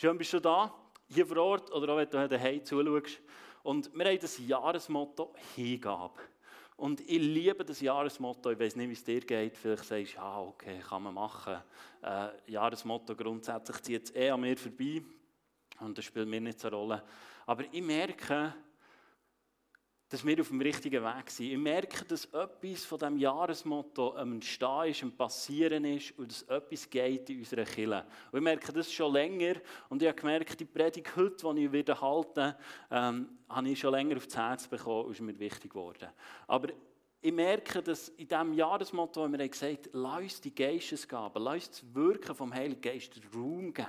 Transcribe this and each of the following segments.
Schön bist du da, hier vor Ort oder auch wenn du daheim zuschaust. Und wir haben das Jahresmotto Hingabe. Und ich liebe das Jahresmotto. Ich weiß nicht, wie es dir geht. Vielleicht sagst du, ja, okay, kann man machen. Äh, Jahresmotto grundsätzlich zieht es eh an mir vorbei. Und das spielt mir nicht so eine Rolle. Aber ich merke, dass wir auf dem richtigen Weg sind. Ich merke, dass etwas von diesem Jahresmotto am Entstehen ist, am Passieren ist und dass etwas geht in unserer Kirche. Und ich merke das schon länger und ich habe gemerkt, die Predigt heute, die ich wieder halte, ähm, habe ich schon länger aufs Herz bekommen und ist mir wichtig geworden. Aber ich merke, dass in diesem Jahresmotto haben wir gesagt, lass uns die Geistesgabe, lass uns das Wirken vom Heiligen Geist Raum geben.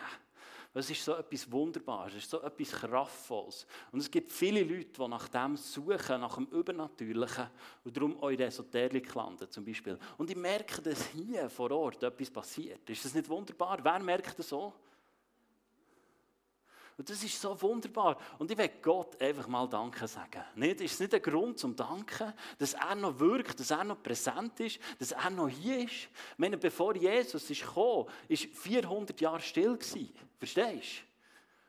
Es ist so etwas Wunderbares, es ist so etwas Kraftvolles. Und es gibt viele Leute, die nach dem suchen, nach dem Übernatürlichen und darum auch in der Esoterik landen zum Beispiel. Und ich merke, dass hier vor Ort etwas passiert. Ist das nicht wunderbar? Wer merkt das so? Und das ist so wunderbar. Und ich will Gott einfach mal Danke sagen. Nicht? Ist es nicht ein Grund zum Danken, dass er noch wirkt, dass er noch präsent ist, dass er noch hier ist? Ich meine, bevor Jesus ist gekommen, war 400 Jahre still. Verstehst du?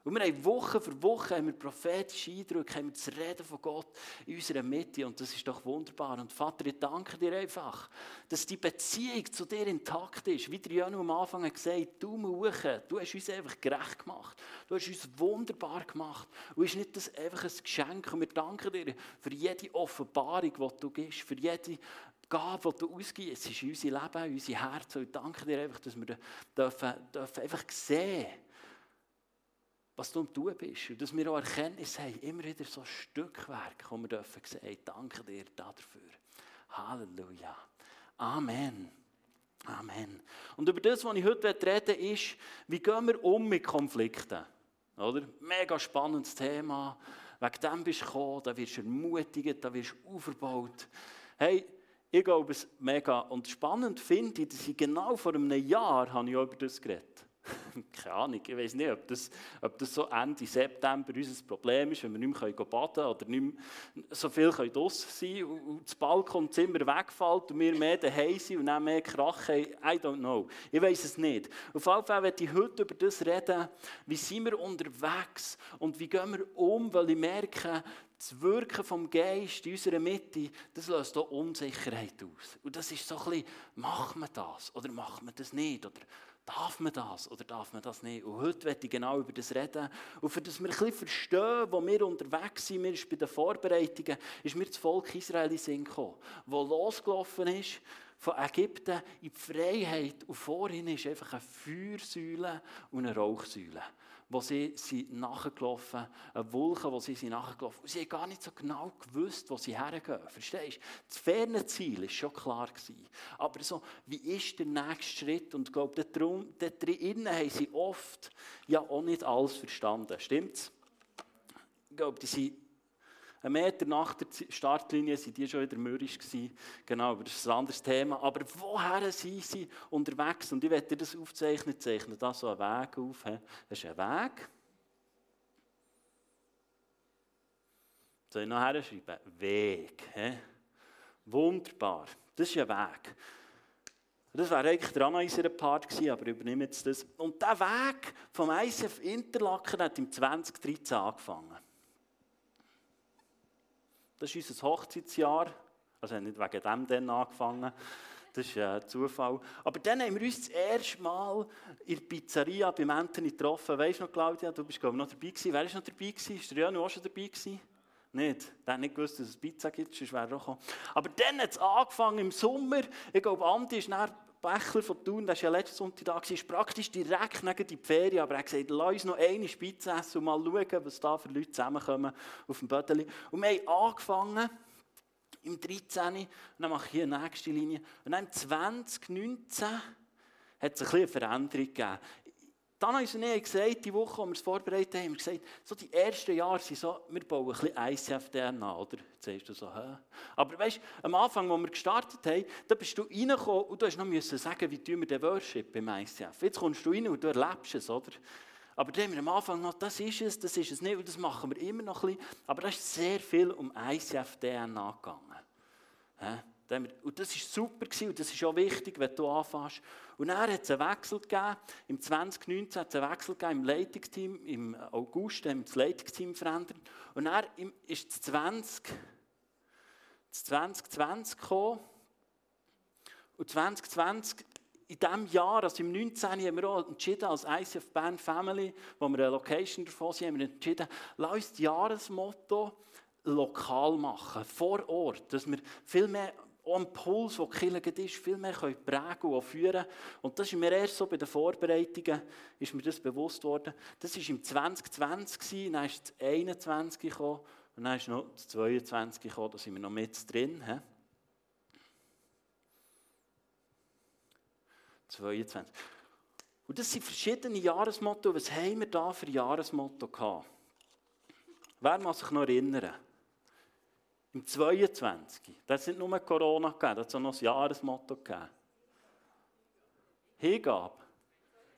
Und wir haben Woche für Woche haben wir prophetische Eindrücke, haben wir das Reden von Gott in unserer Mitte und das ist doch wunderbar. Und Vater, ich danke dir einfach, dass die Beziehung zu dir intakt ist. Wie der Jan am Anfang gesagt hat, du Muche, du hast uns einfach gerecht gemacht. Du hast uns wunderbar gemacht. Und ist nicht das einfach ein Geschenk? Und wir danken dir für jede Offenbarung, die du gibst, für jede Gabe, die du ausgibst. Es ist unser Leben, unser Herz. Und ich danke dir einfach, dass wir dürfen, dürfen einfach sehen dürfen, was du am tun bist. Und dass wir auch Erkenntnis haben, immer wieder so Stückwerk, wo wir dürfen sehen, danke dir dafür. Halleluja. Amen. Amen. Und über das, was ich heute reden will, ist, wie gehen wir um mit Konflikten? Oder? Mega spannendes Thema. Wegen dem bist du gekommen, da wirst du ermutigt, da wirst du aufgebaut. Hey, ich glaube es mega. Und spannend finde ich, dass ich genau vor einem Jahr habe ich über das geredet keine Ahnung, ich weiß nicht, ob das, ob das so Ende September unser Problem ist, wenn wir nicht mehr baden können oder nicht mehr so viel draußen sein können und das Balkonzimmer wegfällt und wir mehr daheim sind und dann mehr Krach haben. I don't know. Ich weiß es nicht. Auf jeden Fall werde ich heute über das reden, wie sind wir unterwegs und wie gehen wir um, weil ich merke, das Wirken vom Geist in unserer Mitte, das löst auch Unsicherheit aus. Und das ist so ein bisschen, macht man das oder macht man das nicht? Oder Darf man das oder darf man das nicht? Und heute werde ich genau über das reden. Und für das wir ein bisschen verstehen, wo wir unterwegs sind, wir bei den Vorbereitungen, ist mir das Volk Israel in Sinn gekommen, das losgelaufen ist von Ägypten in die Freiheit. Und vorhin ist einfach eine Feuersäule und eine Rauchsäule wo sie sind nachgelaufen, eine Wolke, wo sie sind nachgelaufen. Und sie haben gar nicht so genau gewusst, wo sie hergehen. Verstehst du? Das ferne Ziel war schon klar. Gewesen. Aber so, wie ist der nächste Schritt? Und ich glaube, darum, da drinnen haben sie oft ja auch nicht alles verstanden. Stimmt's? Ich glaube, die sind ein Meter nach der Startlinie waren die schon wieder mürrisch. Genau, aber das ist ein anderes Thema. Aber woher sind sie unterwegs? Und ich werde dir das aufzeichnen, zeichnen da so einen Weg auf. Das ist ein Weg. Soll ich noch herschreiben? Weg. Wunderbar. Das ist ein Weg. Das wäre eigentlich der Anna Part gewesen, aber übernehme jetzt das. Und der Weg vom ICF Interlaken hat im 2013 angefangen. Das ist unser Hochzeitsjahr. Also nicht wegen dem dann angefangen. Das ist ein Zufall. Aber dann haben wir uns das erste Mal in der Pizzeria beim Anthony getroffen. Weißt du noch, Claudia? Du bist, glaube ich, noch dabei gewesen. Wer war noch dabei gewesen? Ist der Jan auch schon dabei gewesen? Nicht. Der hat nicht gewusst, dass es Pizza gibt, sonst wäre er auch gekommen. Aber dann hat es angefangen im Sommer. Ich glaube, Andi ist nach Bächler von Thun, der war ja letzten Sonntag da, ist praktisch direkt neben die Ferien, aber er hat gesagt, lass uns noch eine Spitze essen und mal schauen, was da für Leute zusammenkommen auf dem Bödeli. Und wir haben angefangen im 13. Und dann mache ich hier eine nächste Linie. Und dann im 2019 hat es eine Veränderung gegeben. Dann haben wir gesagt, die Woche, als wir es vorbereitet haben, haben gesagt, so die ersten Jahre sind so, wir bauen ein bisschen ICF-DNA, oder? Jetzt du so, hä? Aber weißt du, am Anfang, als wir gestartet haben, da bist du reingekommen und du hast noch müssen sagen, wie tun wir den Worship beim ICF. Jetzt kommst du rein und du erlebst es, oder? Aber dann haben wir am Anfang noch, das ist es, das ist es nicht, und das machen wir immer noch ein bisschen. Aber da ist sehr viel um ICF-DNA gegangen. Und das war super und das ist auch wichtig, wenn du anfängst. Und dann hat es einen Wechsel gegeben. Im 2019 hat es einen Wechsel gegeben im Leitungsteam. Im August haben wir das Leitungsteam verändert. Und dann ist das 20, das 2020 gekommen. Und 2020 in diesem Jahr, also im 19. haben wir auch entschieden, als ICF Band Family, wo wir eine Location davon sind, haben wir entschieden, lass uns das Jahresmotto lokal machen, vor Ort, dass wir viel mehr auch am Puls, der gekillt ist, viel mehr können prägen und führen Und das ist mir erst so bei den Vorbereitungen ist mir das bewusst worden. Das war im 2020, dann ist das 21 gekommen und dann ist noch das 22 gekommen, da sind wir noch mit drin. He? 22. Und das sind verschiedene Jahresmotto. Was haben wir da für Jahresmotto gehabt? Wer muss sich noch erinnern? Im 22. Da hat es nicht nur Corona gegeben, da hat noch ein Jahresmotto gegeben. Hingabe.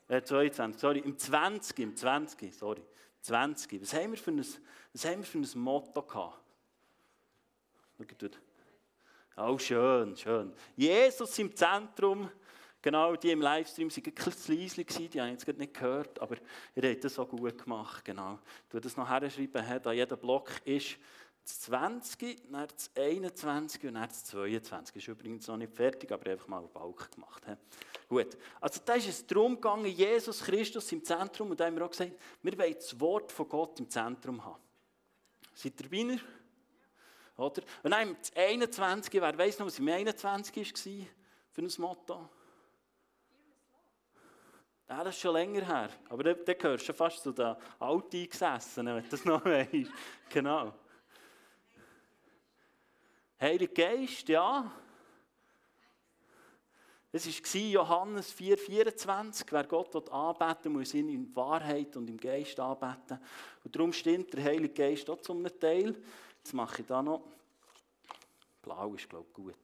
Äh, 22, sorry, im 20, im 20, sorry. 20. Was haben wir für ein, was haben wir für ein Motto gehabt? Oh, schön, schön. Jesus im Zentrum. Genau, die im Livestream waren bisschen leise, die habe ich jetzt nicht gehört, aber ihr habt das so gut gemacht. Genau. Du das noch herschreiben, da jeder Block ist das 20, dann das 21 und dann das 22. Ist übrigens noch nicht fertig, aber einfach mal einen Balk gemacht. Gut, also da ist es darum gegangen, Jesus Christus im Zentrum und da haben wir auch gesagt, wir wollen das Wort von Gott im Zentrum haben. Seid ihr Wiener? Oder? Und dann das 21, wer weiß noch, was im 21 war für ein Motto? Ja, das ist schon länger her. Aber da gehörst du fast zu den Alteingesessenen, wenn du das noch weißt. Genau. Heiliger Geist, ja. Es war Johannes 4,24. Wer Gott anbeten will, muss ihn in Wahrheit und im Geist anbeten. Und darum stimmt der Heilige Geist auch zum Teil. Jetzt mache ich da noch. Blau ist, glaube ich, gut.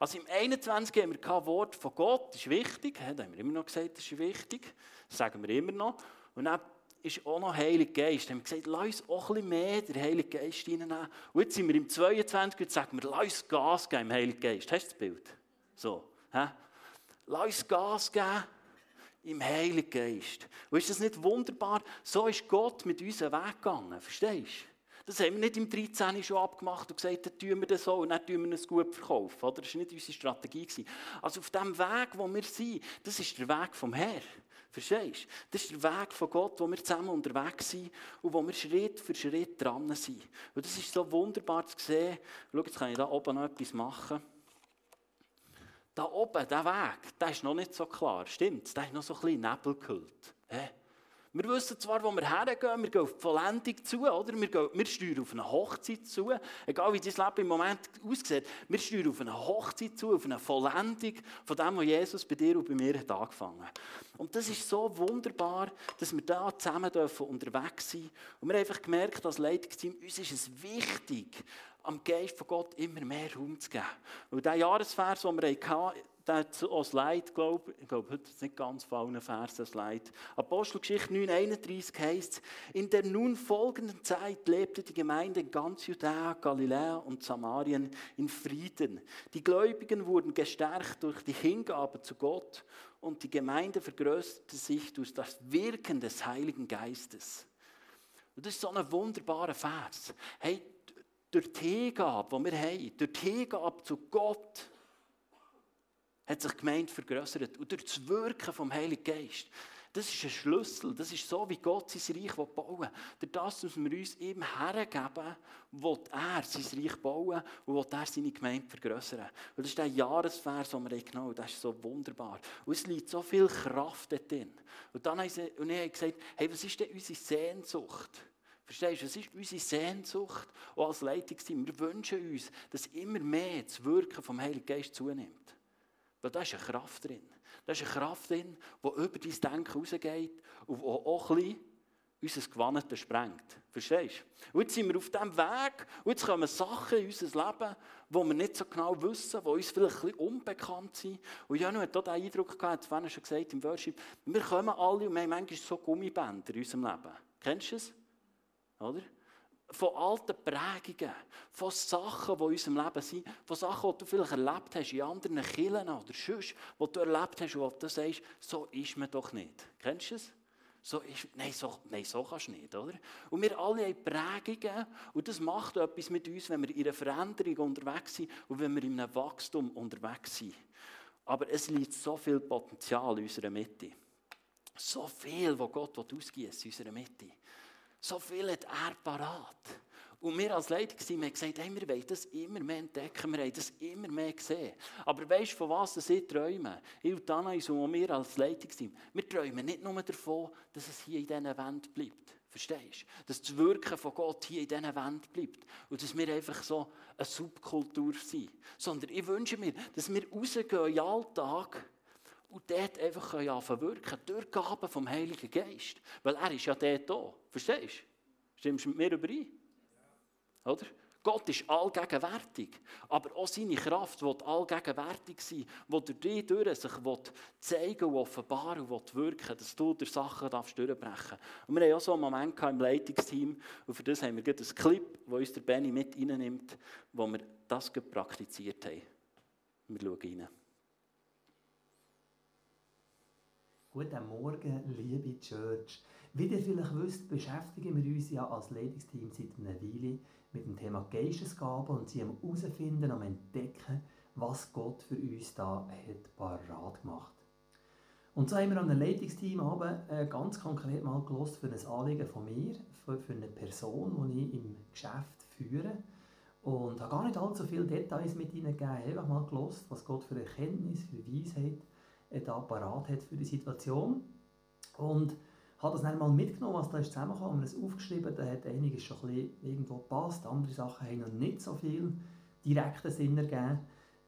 Also im 21 haben wir kein Wort von Gott, das ist wichtig. Da haben wir immer noch gesagt, das ist wichtig. Das sagen wir immer noch. Und dann ist auch noch Heilige Geist. Haben wir gesagt, lass uns auch bisschen mehr den Heiligen Geist reinnehmen. Und jetzt sind wir im 22 und sagen wir, lass uns Gas geben im Heiligen Geist. Hast du das Bild? So. He? Lass uns Gas geben im Heiligen Geist. Und ist das nicht wunderbar? So ist Gott mit uns weggegangen. Verstehst du? Das haben wir nicht im 13. schon abgemacht und gesagt, dann tun wir das so und dann tun wir es gut verkaufen. Oder? Das war nicht unsere Strategie. Also auf dem Weg, wo wir sind, das ist der Weg vom Herrn. Verstehst du? Das ist der Weg von Gott, wo wir zusammen unterwegs sind und wo wir Schritt für Schritt dran sind. Und das ist so wunderbar zu sehen. Schau, jetzt kann ich da oben noch etwas machen. Da oben, der Weg, der ist noch nicht so klar. Stimmt, der ist noch so ein bisschen Nebel gehüllt. Wir wissen zwar, wo wir hergehen, wir gehen auf die Vollendung zu, oder? Wir, gehen, wir steuern auf eine Hochzeit zu, egal wie dein Leben im Moment aussieht. Wir steuern auf eine Hochzeit zu, auf eine Vollendung von dem, was Jesus bei dir und bei mir hat angefangen Und das ist so wunderbar, dass wir da zusammen dürfen unterwegs sein Und wir haben einfach gemerkt, als Leitungsteam, uns ist es wichtig, am Geist von Gott immer mehr Raum zu geben. Und der Jahresvers, den wir hatten, der hat auch Slide, glaube ich. Ich glaube, heute ist nicht ganz von allen Versen Slide. Apostelgeschichte 9,31 heißt In der nun folgenden Zeit lebte die Gemeinde in ganz Judäa, Galiläa und Samarien in Frieden. Die Gläubigen wurden gestärkt durch die Hingabe zu Gott und die Gemeinde vergrößerte sich durch das Wirken des Heiligen Geistes. Und das ist so ein wunderbarer Vers. Hey, durch die Hingabe, die wir haben, durch die Hingabe zu Gott, hat sich die Gemeinde vergrößert. Und durch das Wirken vom Heiligen Geist. Das ist ein Schlüssel. Das ist so, wie Gott sein Reich bauen will. Durch das, dass wir uns ihm hergeben, will er sein Reich bauen und will er seine Gemeinde vergrößern. Und das ist der Jahresvers, den wir genommen haben. Das ist so wunderbar. Und es liegt so viel Kraft dort Und dann habe ich, und ich habe gesagt, hey, was ist denn unsere Sehnsucht? Verstehst du, es ist unsere Sehnsucht, auch als Leitungsteam. Wir wünschen uns, dass immer mehr das Wirken vom Heiligen Geist zunimmt. Weil da ist eine Kraft drin. Da ist eine Kraft drin, die über dein Denken rausgeht und die auch ein bisschen unser Gewannetes sprengt. Verstehst du? Und jetzt sind wir auf diesem Weg und jetzt kommen Sachen in unser Leben, die wir nicht so genau wissen, die uns vielleicht ein bisschen unbekannt sind. Und Janu hat auch den Eindruck gehabt, das habe schon gesagt im Worship, wir kommen alle und wir haben manchmal so Gummibänder in unserem Leben. Kennst du es? Oder? Von alten Prägungen, von Sachen, die in unserem Leben sind, von Sachen, die du vielleicht erlebt hast in anderen Kirchen oder sonst, die du erlebt hast und du sagst, so ist man doch nicht. Kennst du es? So ist, nein, so, nein, so kannst du nicht, oder? Und wir alle haben Prägungen und das macht etwas mit uns, wenn wir in einer Veränderung unterwegs sind und wenn wir in einem Wachstum unterwegs sind. Aber es liegt so viel Potenzial in unserer Mitte. So viel, was Gott ausgießt in unserer Mitte. So viel hat er parat. Und wir als Leiter haben gesagt, hey, wir wollen das immer mehr entdecken, wir haben das immer mehr gesehen. Aber weißt du, von was ich träume? Ich und Anais und wir als Leitungsteam, wir träumen nicht nur davon, dass es hier in diesen Wänden bleibt. Verstehst du? Dass das Wirken von Gott hier in diesen Wänden bleibt. Und dass wir einfach so eine Subkultur sind. Sondern ich wünsche mir, dass wir rausgehen in den Alltag und dort einfach wirken durch Gaben vom Heiligen Geist. Weil er ist ja dort da. Verstehst du? Stimmst du mit mir überein? Oder? Gott ist allgegenwärtig, aber auch seine Kraft wird allgegenwärtig sein, die durch dich durch sich zeigen und offenbaren und wirken dass du durch Sachen darfst durchbrechen Und wir haben auch so einen Moment im Leitungsteam und für das haben wir einen Clip, wo uns der Benny mit reinnimmt, wo wir das praktiziert haben. Wir schauen rein. Guten Morgen, liebe Church. Wie ihr vielleicht wisst, beschäftigen wir uns ja als Leitungsteam seit einer Weile mit dem Thema Geistesgaben und sie herausfinden, am entdecken, was Gott für uns da hat parat gemacht. Und so haben wir an einem Leitungsteam äh, ganz konkret mal gelost für ein Anliegen von mir, für, eine Person, die ich im Geschäft führe. Und habe gar nicht allzu viele Details mit ihnen gegeben, einfach mal gelost, was Gott für Erkenntnis, für Weisheit da parat hat für die Situation. Und habe das dann mal mitgenommen, was da ist zusammengekommen, haben es aufgeschrieben, da hat einiges schon ein bisschen irgendwo gepasst, andere Sachen haben noch nicht so viel direkten Sinn ergeben.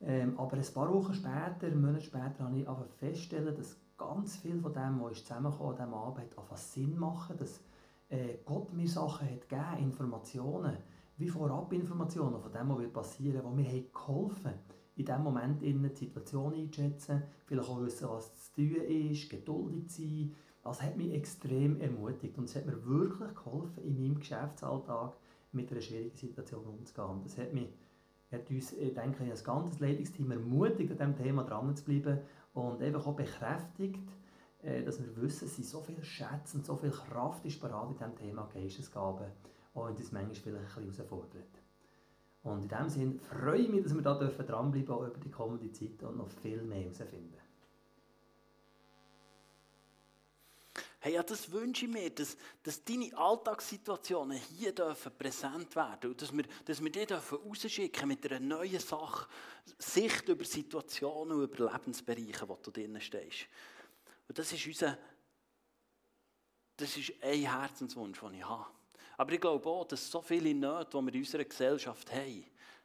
Ähm, aber ein paar Wochen später, Monate später, habe ich einfach feststellen, dass ganz viel von dem, was ist zusammengekommen an diesem Abend, einfach Sinn machen, dass äh, Gott mir Sachen hat gegeben, Informationen, wie Vorabinformationen von dem, was wird passieren, wo mir haben geholfen in diesem Moment die Situation einzuschätzen, vielleicht auch wissen, was zu tun ist, geduldig sein, das hat mich extrem ermutigt und es hat mir wirklich geholfen, in meinem Geschäftsalltag mit einer schwierigen Situation umzugehen. Das hat, mich, hat uns, ich denke ich, als ganzes Leitungsteam ermutigt, an diesem Thema dran zu bleiben und einfach auch bekräftigt, äh, dass wir wissen, dass so viel Schätze und so viel Kraft ist bereit in diesem Thema Geistesgaben, auch wenn das manchmal vielleicht ein bisschen herausfordert. Und in diesem Sinne freue ich mich, dass wir da dranbleiben dürfen, auch über die kommende Zeit und noch viel mehr herausfinden. Hey, ja, das wünsche ich mir, dass, dass deine Alltagssituationen hier dürfen präsent werden und dass wir, dass wir die dürfen rausschicken mit einer neuen Sache, Sicht über Situationen und über Lebensbereiche, wo du drin stehst. Und das ist unser, das ist ein Herzenswunsch, den ich habe. Aber ich glaube auch, dass so viele Nöte, die wir in unserer Gesellschaft haben,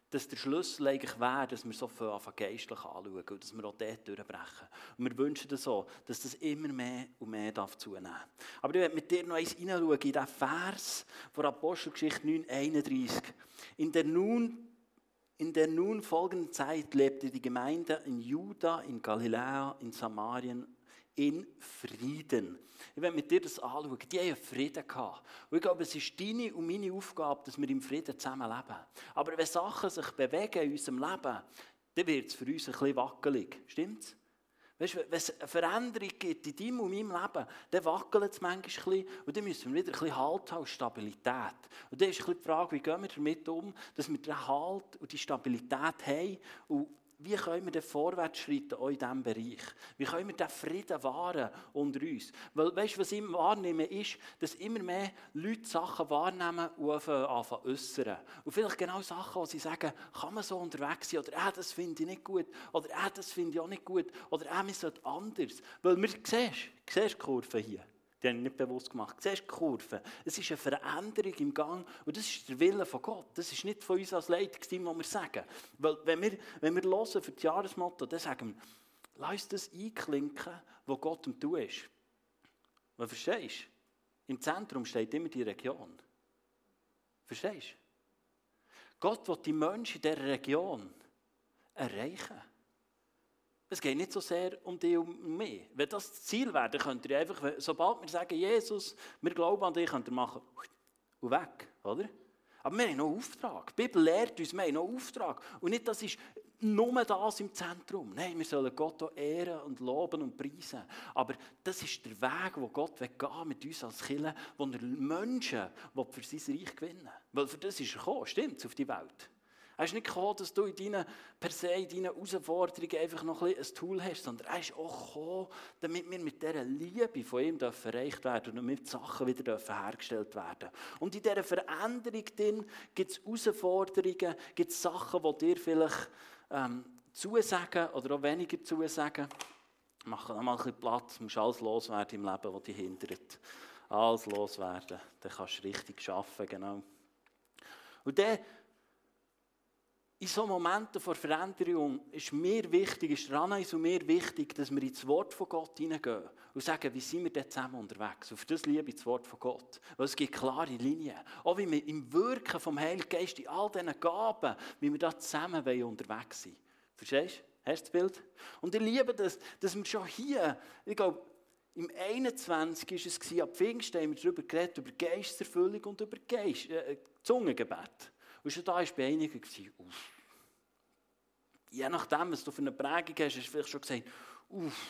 dass der Schlüssel eigentlich wäre, dass wir so viel geistlich anschauen und dass wir auch dort durchbrechen. Und wir wünschen das so, dass das immer mehr und mehr darf zunehmen darf. Aber ich werde mit dir noch eins hineinschauen in diesen Vers von Apostelgeschichte 9,31. In der nun in der nun folgenden Zeit lebte die Gemeinde in Juda, in Galiläa, in Samarien in Frieden. Ich werde mit dir das anschauen. Die haben Frieden gehabt. Und ich glaube, es ist deine und meine Aufgabe, dass wir im Frieden zusammen leben. Aber wenn Sachen sich bewegen in unserem Leben, dann wird es für uns ein bisschen wackelig. Stimmt's? Weißt wenn es eine Veränderung gibt in deinem und meinem Leben, dann wackelt es manchmal ein bisschen und dann müssen wir wieder ein bisschen Halt haben, Stabilität. Und dann ist ein bisschen die Frage, wie gehen wir damit um, dass wir den Halt und die Stabilität haben und wie können wir denn vorwärts schreiten in diesem Bereich? Wie können wir den Frieden wahren unter uns? Weil, weißt du, was ich wahrnehme, ist, dass immer mehr Leute Sachen wahrnehmen und anfangen äußern. Und vielleicht genau Sachen, wo sie sagen, kann man so unterwegs sein? Oder, äh, das finde ich nicht gut. Oder, äh, das finde ich auch nicht gut. Oder, äh, wir sollten anders. Weil, wir, siehst, siehst die Kurve hier? Die haben nicht bewusst gemacht. Siehst du die Kurve? Es ist eine Veränderung im Gang und das ist der Wille von Gott. Das ist nicht von uns als Leitungsteam, was wir sagen. Weil wenn wir, wenn wir hören für das Jahresmotto, dann sagen wir, lass das einklinken, was Gott am Tun ist. Was verstehst du? Im Zentrum steht immer die Region. Verstehst du? Gott will die Menschen in dieser Region erreichen. Es geht nicht so sehr um dich und um mich. Wenn das das Ziel wäre, dann könnt ihr einfach, sobald wir sagen, Jesus, wir glauben an dich, könnt ihr machen und weg, oder? Aber wir haben noch einen Auftrag. Die Bibel lehrt uns, wir haben noch einen Auftrag. Und nicht, das ist nur das im Zentrum. Nein, wir sollen Gott auch ehren und loben und preisen. Aber das ist der Weg, wo Gott gehen mit uns als Kirche, wo er Menschen für sein Reich gewinnen will. Weil für das ist er gekommen, stimmt, auf die Welt. Er ist nicht gekommen, dass du in deinen, per se in deinen Herausforderungen einfach noch ein, ein Tool hast, sondern er ist auch gekommen, damit wir mit dieser Liebe von ihm erreicht werden und damit die Sachen wieder hergestellt werden Und in dieser Veränderung gibt es Herausforderungen, gibt es Sachen, die dir vielleicht ähm, zusagen oder auch weniger zusagen. Mach mal ein bisschen Platz, musst alles loswerden im Leben, das dich hindert. Alles loswerden, dann kannst du richtig arbeiten, genau. Und dann in so Momenten vor Veränderung ist mir wichtig, ist Rana und mir wichtig, dass wir ins Wort von Gott hineingehen und sagen, wie sind wir denn zusammen unterwegs? Auf das liebe ich das Wort von Gott. Weil es gibt klare Linien. Auch wie wir im Wirken vom Heiligen Geist in all diesen Gaben, wie wir da zusammen unterwegs sind. Verstehst du? Hast du Bild? Und ich liebe das, dass wir schon hier, ich glaube, im 21. war es, ab Pfingsten haben wir darüber geredet, über Geisterfüllung und über Geist, äh, Zungengebet. Und schon da war bei einigen, uff. Je nachdem, was du für eine Prägung hast, hast du vielleicht schon gesagt, uff,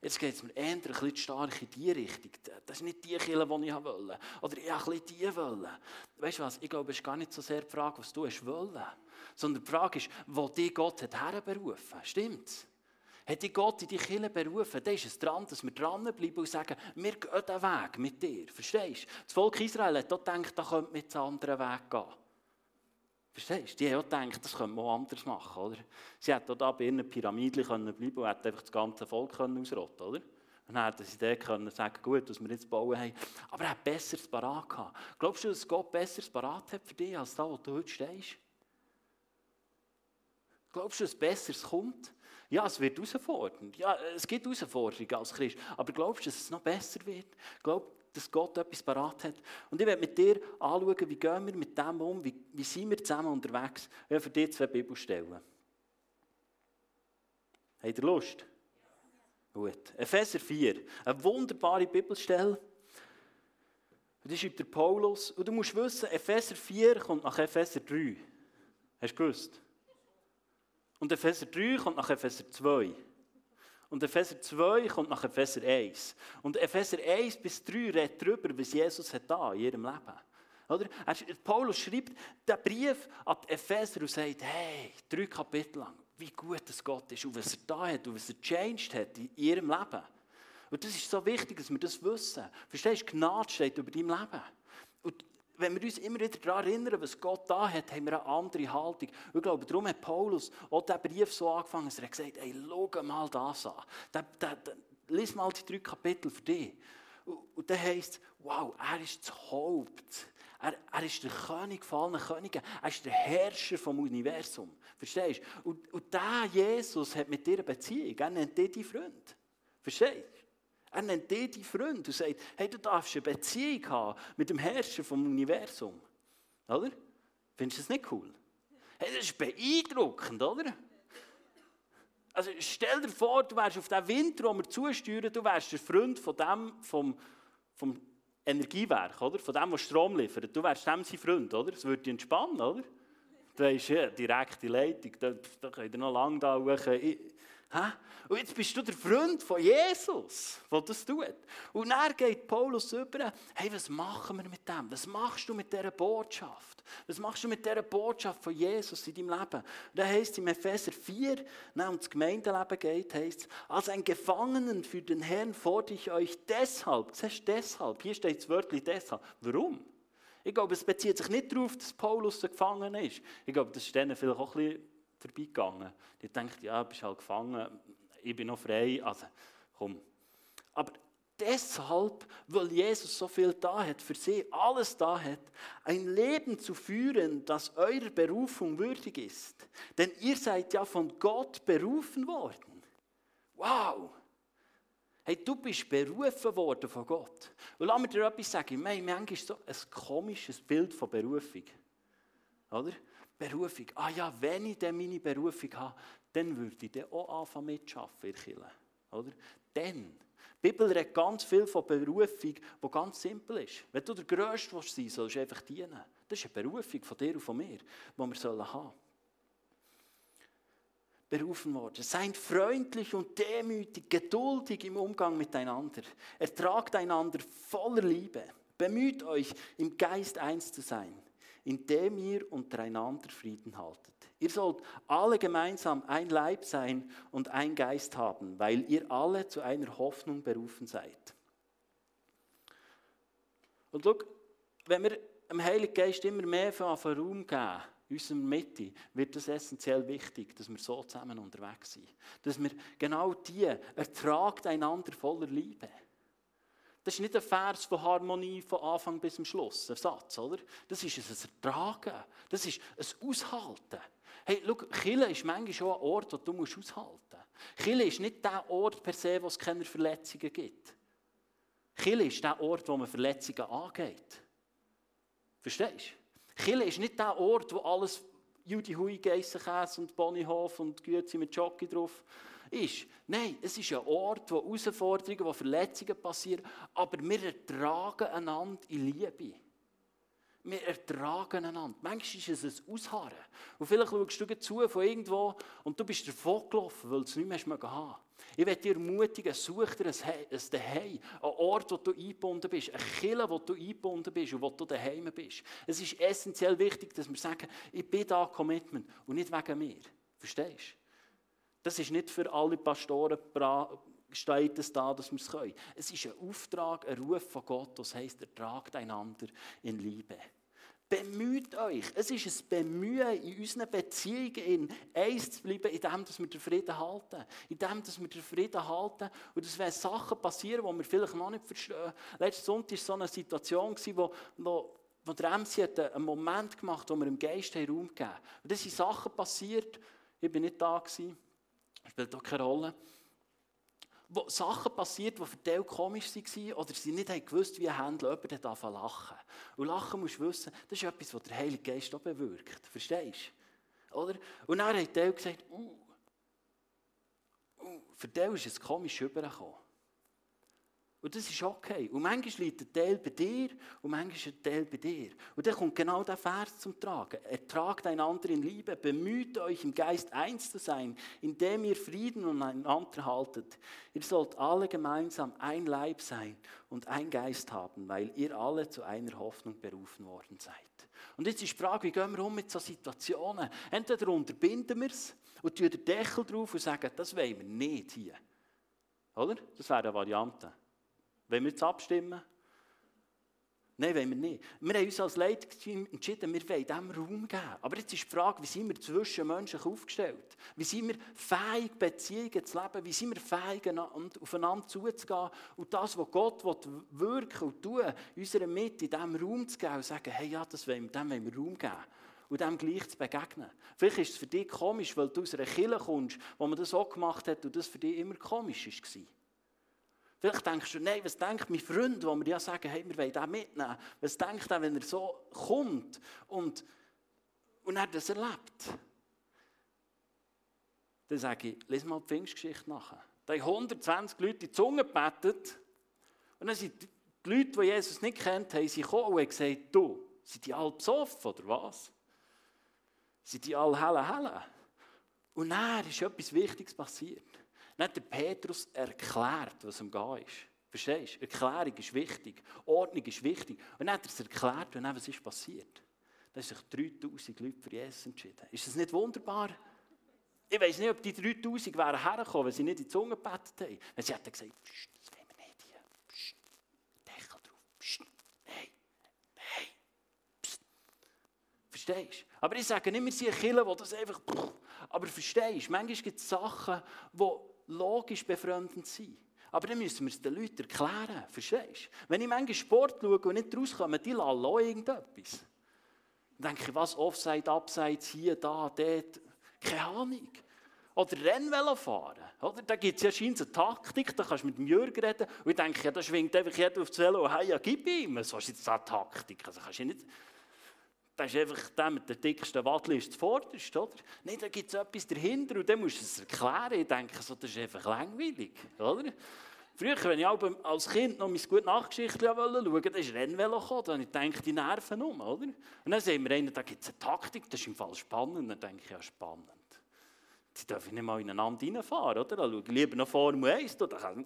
jetzt geht es mir eher ein bisschen stark in die Richtung. Das ist nicht die Kille, die ich wollte. Oder ich wollte ein bisschen die wollen. Weißt du was, ich glaube, es ist gar nicht so sehr die Frage, was du hast wollen. Sondern die Frage ist, wo dich Gott hat herberufen. Stimmt's? Hat dich Gott in die Kille berufen, dann ist es dran, dass wir dranbleiben und sagen, wir gehen den Weg mit dir. Verstehst du? Das Volk Israel hat auch gedacht, da könnte man jetzt anderen Weg gehen. Verstehst du? Die haben auch gedacht, das könnte man auch anders machen. Oder? Sie hätten auch da bei ihren Pyramiden können bleiben und hätten einfach das ganze Volk können ausrotten oder? Und dann hätten sie dann können sagen, gut, was wir jetzt bauen haben. Aber er hat besseres parat gehabt. Glaubst du, dass Gott besseres parat hat für dich, als da, wo du heute stehst? Glaubst du, dass besseres kommt? Ja, es wird herausfordernd. Ja, es gibt Herausforderungen als Christ. Aber glaubst du, dass es noch besser wird? Glaub, dass Gott etwas parat hat. Und ich werde mit dir anschauen, wie gehen wir mit dem um, wie, wie sind wir zusammen unterwegs. Ich werde für dich zwei Bibelstellen. Habt ihr Lust? Gut. Epheser 4, eine wunderbare Bibelstelle. Das schreibt der Paulus. Und du musst wissen, Epheser 4 kommt nach Epheser 3. Hast du gewusst? Und Epheser 3 kommt nach Epheser 2. Und Epheser 2 kommt nach Epheser 1. Und Epheser 1 bis 3 redet darüber, was Jesus hat da in ihrem Leben. Oder? Paulus schreibt den Brief an Epheser und sagt, hey, drei Kapitel lang, wie gut es Gott ist und was er da hat und was er changed hat in ihrem Leben. Und das ist so wichtig, dass wir das wissen. Verstehst du, Gnade steht über deinem Leben. Wenn wir uns immer wieder daran erinnern, was Gott da hat, haben wir eine andere Haltung. Und ich glaube, darum hat Paulus auch diesen Brief so angefangen, dass er hat gesagt ey, schau mal das an. Da, da, da, lies mal die drei Kapitel für dich. Und, und dann heisst wow, er ist das Haupt. Er, er ist der König von allen Königen. Er ist der Herrscher vom Universum. Verstehst du? Und, und der Jesus hat mit dir eine Beziehung. Er nennt dich deinen Freund. Verstehst du? Er nennt dich die Freund und sagt, hey, du darfst eine Beziehung haben mit dem Herrscher vom Universum. Oder? Findest du das nicht cool? Hey, das ist beeindruckend, oder? Also stell dir vor, du wärst auf den Winter, wo wir zusteuern, du wärst der Freund von dem, vom, vom Energiewerk, oder? Von dem, der Strom liefert. Du wärst dem sein Freund, oder? Das würde dich entspannen, oder? Du hast ja direkte Leitung, da, da könnt ihr noch lange da hoch. Und jetzt bist du der Freund von Jesus, der das tut. Und dann geht Paulus über, hey, was machen wir mit dem? Was machst du mit dieser Botschaft? Was machst du mit dieser Botschaft von Jesus in deinem Leben? Und da heißt es im Epheser 4, wenn um das Gemeindeleben geht, heißt es, als ein Gefangenen für den Herrn fordere ich euch deshalb, das heißt deshalb, hier steht das Wörtchen deshalb. Warum? Ich glaube, es bezieht sich nicht darauf, dass Paulus ein Gefangener ist. Ich glaube, das ist denen vielleicht auch ein bisschen vorbeigegangen. Die denkt, ja, du bist halt gefangen, ich bin noch frei, also komm. Aber deshalb, weil Jesus so viel da hat, für sie alles da hat, ein Leben zu führen, das eurer Berufung würdig ist. Denn ihr seid ja von Gott berufen worden. Wow! Hey, du bist berufen worden von Gott. Und lass mir dir etwas sagen. Ich meine, manchmal ist so ein komisches Bild von Berufung. Oder? Berufung. Ah ja, wenn ich dann meine Berufung habe, dann würde ich dann auch anfangen mitzuschaffen in Oder? Dann. Die Bibel redet ganz viel von Berufung, die ganz simpel ist. Wenn du der Größte sein willst, sollst du einfach dienen. Das ist eine Berufung von dir und von mir, die wir haben sollen. Berufen worden. Seid freundlich und demütig, geduldig im Umgang miteinander. Ertragt einander voller Liebe. Bemüht euch, im Geist eins zu sein, indem ihr untereinander Frieden haltet. Ihr sollt alle gemeinsam ein Leib sein und ein Geist haben, weil ihr alle zu einer Hoffnung berufen seid. Und schau, wenn wir dem Heiligen Geist immer mehr von Raum geben, in unserer Mitte, wird es essentiell wichtig, dass wir so zusammen unterwegs sind. Dass wir genau die ertragt einander voller Liebe. Das ist nicht ein Vers von Harmonie von Anfang bis zum Schluss, ein Satz, oder? Das ist ein Ertragen, das ist ein Aushalten. Hey, schau, Chile ist manchmal schon ein Ort, wo du musst aushalten musst. Chile ist nicht der Ort per se, wo es keine Verletzungen gibt. Chile ist der Ort, wo man Verletzungen angeht. Verstehst du? Chile ist nicht der Ort, wo alles Judy Hui, Geissenkäse und Ponyhof und Güte mit Jockey drauf ist. Nein, es ist ein Ort, wo Herausforderungen, wo Verletzungen passieren, aber wir ertragen einander in Liebe. Wir ertragen einander. Manchmal ist es ein Ausharren. Und vielleicht schaust du zu von irgendwo und du bist davon gelaufen, weil du es nicht mehr haben Ich werde dir ermutigen, such dir ein Daheim, einen Ort, wo du eingebunden bist, eine Kille, wo du eingebunden bist und wo du daheim bist. Es ist essentiell wichtig, dass wir sagen, ich bin da Commitment und nicht wegen mir. Verstehst du? Das ist nicht für alle Pastoren steht es da, dass wir es können. Es ist ein Auftrag, ein Ruf von Gott, das heisst, ertragt einander in Liebe. Bemüht euch. Es ist ein Bemühen in unseren Beziehungen, in eins zu bleiben, in dem, dass wir den Frieden halten. In dem, dass wir den Frieden halten. Und es werden Sachen passieren, die wir vielleicht noch nicht verstehen. Letzten Sonntag war so eine Situation, wo, wo, wo der MC einen Moment gemacht hat, wo wir im Geist Raum gegeben Und da sind Sachen passiert. Ich war nicht da. Gewesen spielt auch keine Rolle. Wo Sachen passiert, die für die komisch waren oder sie nicht gewusst, wie handeln, jemand darf lachen. Und lachen musst du wissen, das ist etwas, was der Heilige Geist auch bewirkt. Verstehst du? Oder? Und dann hat der gesagt, uh, uh, für den ist es komisch rübergekommen. Und das ist okay. Und manchmal liegt ein Teil bei dir und manchmal ein Teil bei dir. Und dann kommt genau der Vers zum Tragen. Ertragt einander in Liebe, bemüht euch im Geist eins zu sein, indem ihr Frieden untereinander haltet. Ihr sollt alle gemeinsam ein Leib sein und ein Geist haben, weil ihr alle zu einer Hoffnung berufen worden seid. Und jetzt ist die Frage, wie gehen wir um mit solchen Situationen? Entweder unterbinden wir es und tun den Deckel drauf und sagen, das wollen wir nicht hier. Oder? Das wäre eine Variante. Wollen wir jetzt abstimmen? Nein, wollen wir nicht. Wir haben uns als Leitungsteam entschieden, wir wollen dem Raum geben. Aber jetzt ist die Frage, wie sind wir zwischen Menschen aufgestellt? Wie sind wir fähig, Beziehungen zu leben? Wie sind wir fähig, aufeinander zuzugehen? Und das, was Gott wirken und tun, in unserer Mitte, in diesem Raum zu geben und sagen, hey, ja, das wollen wir, dem wollen wir Raum geben. Und dem gleich zu begegnen. Vielleicht ist es für dich komisch, weil du aus einer Kirche kommst, wo man das auch gemacht hat und das für dich immer komisch war. Vielleicht denkst du, nein, was denkt mein Freund, wo wir ja sagen, hey, wir wollen den mitnehmen. Was denkt er, wenn er so kommt und, und er das erlebt? Dann sage ich, lese mal die Pfingstgeschichte nachher. Da haben 120 Leute die Zunge gebettet und dann sind die Leute, die Jesus nicht kennt, haben sie gekommen und gesagt, du, sind die alle besoffen oder was? Sind die alle helle, helle? Und dann ist etwas Wichtiges passiert. Hat der Petrus erklärt, was ihm geht. Verstehst du? Erklärung ist wichtig. Ordnung ist wichtig. Und dann hat er es erklärt und dann, was ist passiert? Da haben sich 3000 Leute für Jesus entschieden. Ist das nicht wunderbar? Ich weiß nicht, ob die 3000 wären hergekommen, wenn sie nicht in die Zunge gebetet haben. Wenn sie hätten gesagt, Psst, das wollen wir nicht hier. Psst, Deckel drauf. Psst, nein, nein. Psst. Verstehst du? Aber ich sage nicht, wir sind Killer, wo das einfach... Aber verstehst du, manchmal gibt es Sachen, die logisch befreundend sein. Aber dann müssen wir es den Leuten erklären. Verstehst du? Wenn ich manchmal Sport schaue und nicht rauskomme, die lassen irgendetwas. Dann denke ich, was, Offside, Abseits, hier, da, dort. Keine Ahnung. Oder Rennvelo fahren. Oder? Da gibt es ja scheinbar eine Taktik, da kannst du mit dem Jürgen reden. Und ich denke, ja, da schwingt einfach jeder auf das Velo, hey, ja, gib ihm. So ist jetzt eine Taktik. Also kannst du nicht... Das ist einfach der mit der dicksten Wadel ist zuvorderst, oder? Nein, da gibt es etwas dahinter und dann musst du es erklären. Ich denke, so, das ist einfach langweilig, oder? Früher, wenn ich als Kind noch mein gute Nachgeschichte schauen wollte, dann ist Rennvelo gekommen, dann denke ich, die Nerven um, oder? Und dann sehen wir einen, da gibt es eine Taktik, das ist im Fall spannend. Dann denke ich, ja, spannend. Die dürfen nicht mal ineinander reinfahren, oder? Dann schaue ich lieber noch Formel 1, da kann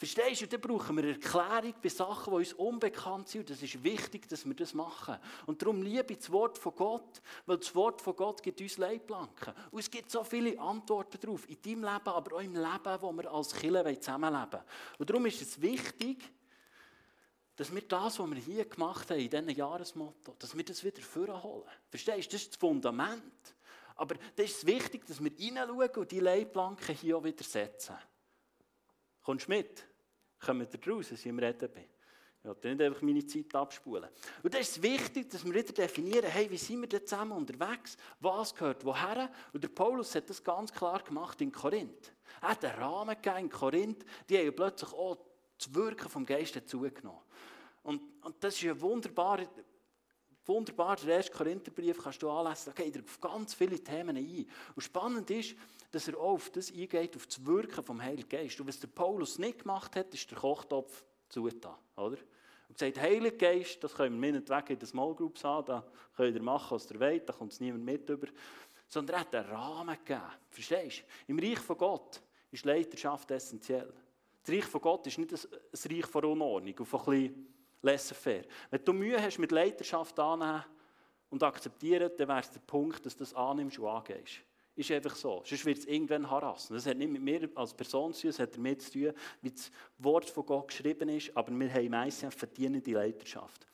Verstehst du? Dann brauchen wir Erklärung bei Sachen, die uns unbekannt sind. Es ist wichtig, dass wir das machen. Und darum liebe ich das Wort von Gott, weil das Wort von Gott gibt uns Leitplanken. Und es gibt so viele Antworten darauf, in deinem Leben, aber auch im Leben, wo wir als Kirche zusammenleben wollen. Und darum ist es wichtig, dass wir das, was wir hier gemacht haben, in diesem Jahresmotto, dass wir das wieder vorholen. Verstehst du? Das ist das Fundament. Aber das ist wichtig, dass wir hineinschauen und die Leitplanken hier auch wieder setzen. Kommst du mit? Kommen wir raus, als ich am Reden bin. Ich will nicht einfach meine Zeit abspulen. Und das ist wichtig, dass wir wieder definieren, hey, wie sind wir denn zusammen unterwegs? Was gehört woher? Und der Paulus hat das ganz klar gemacht in Korinth. Er hat einen Rahmen gegeben in Korinth, die haben plötzlich auch das Wirken vom Geist dazugenommen. Und, und das ist ein wunderbarer, wunderbar, der erste Korintherbrief kannst du anlesen, da geht er auf ganz viele Themen ein. Und spannend ist, dass er auch auf das eingeht, auf das Wirken vom Heiligen Geist. Und was der Paulus nicht gemacht hat, ist der Kochtopf zugetan, oder? Und gesagt, Heiliger Geist, das können wir meinetwegen in den Small Groups haben, da könnt ihr machen, was ihr wollt, da kommt es niemand mit über. Sondern er hat einen Rahmen gegeben. Verstehst du? Im Reich von Gott ist Leiterschaft essentiell. Das Reich von Gott ist nicht ein Reich von Unordnung und von ein bisschen laissez-faire. Wenn du Mühe hast mit Leiterschaft annehmen und akzeptieren, dann wäre es der Punkt, dass du das annimmst und angehst. Ist einfach so. Sonst wird es irgendwann harassen. Das hat nicht mit mir als Person zu tun, es hat damit zu tun, wie das Wort von Gott geschrieben ist, aber wir haben meistens verdienende Leiterschaft.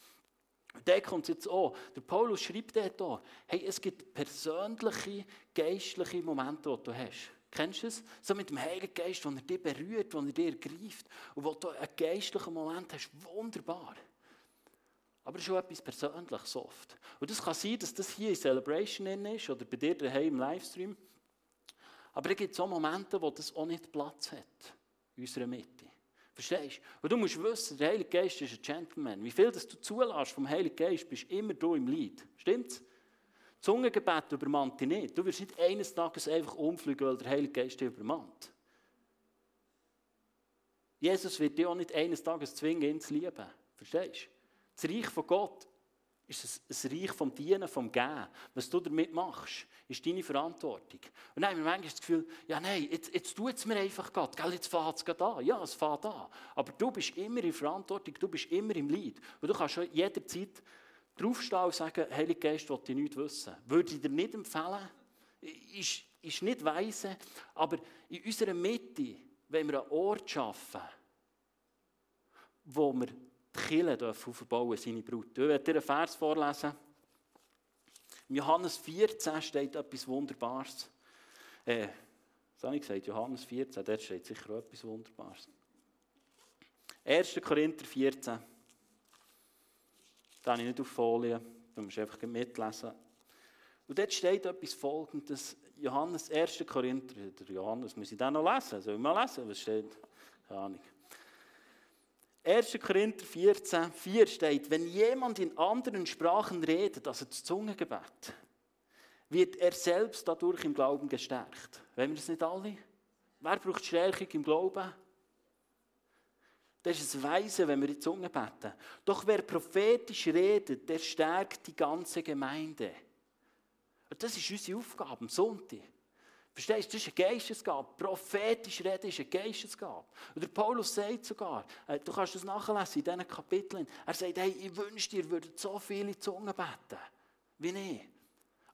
Und da kommt jetzt auch. Der Paulus schreibt dort auch, hey, es gibt persönliche, geistliche Momente, die du hast. Kennst du es? So mit dem Heiligen Geist, wo er dich berührt, wo er dich ergreift und wo du einen geistlichen Moment hast. Wunderbar. Aber schon etwas Persönliches oft. Und es kann sein, dass das hier in Celebration ist oder bei dir daheim im Livestream. Aber es gibt so Momente, wo das auch nicht Platz hat in unserer Mitte. Verstehst du? Und du musst wissen, der Heilige Geist ist ein Gentleman. Wie viel das du zulässt vom Heiligen Geist, bist immer du im Lied. Stimmt's? Zungengebet übermannt dich nicht. Du wirst nicht eines Tages einfach umfliegen, weil der Heilige Geist dich übermannt. Jesus wird dich auch nicht eines Tages zwingen, ihn zu lieben. Verstehst du? Das Reich von Gott ist ein Reich vom Dienen, vom Geben. Was du damit machst, ist deine Verantwortung. Und dann haben wir das Gefühl, ja nein, jetzt, jetzt tut es mir einfach Gott. Gell, jetzt fährt es an. Ja, es fährt an. Aber du bist immer in Verantwortung, du bist immer im Leid. Und du kannst schon jederzeit draufstehen und sagen, Heilige Geist, will ich nichts wissen. Würde ich dir nicht empfehlen. Ist, ist nicht weise, aber in unserer Mitte wollen wir einen Ort schaffen, wo wir die Kirche aufbauen seine Brut. Ich werde dir einen Vers vorlesen. Im Johannes 14 steht etwas Wunderbares. Äh, was habe ich gesagt? Johannes 14, dort steht sicher auch etwas Wunderbares. 1. Korinther 14. Da habe ich nicht auf Folie, du musst einfach mitlesen. Und dort steht etwas Folgendes. Johannes, 1. Korinther, der Johannes, muss ich den noch lesen? Soll ich mal lesen? Was steht? Keine Ahnung. 1. Korinther 14, 4 steht, wenn jemand in anderen Sprachen redet, also das Zungengebet, wird er selbst dadurch im Glauben gestärkt. Wenn wir das nicht alle? Wer braucht Stärkung im Glauben? Das ist es Weise, wenn wir die Zunge beten. Doch wer prophetisch redet, der stärkt die ganze Gemeinde. Und das ist unsere Aufgabe am Sonntag. Verstehst du, das ist eine Geistesgabe. Prophetisch reden ist eine Geistesgabe. Und der Paulus sagt sogar, äh, du kannst das nachlesen in diesen Kapiteln, er sagt, hey, ich wünschte, ihr würdet so viele Zungen beten, wie ich.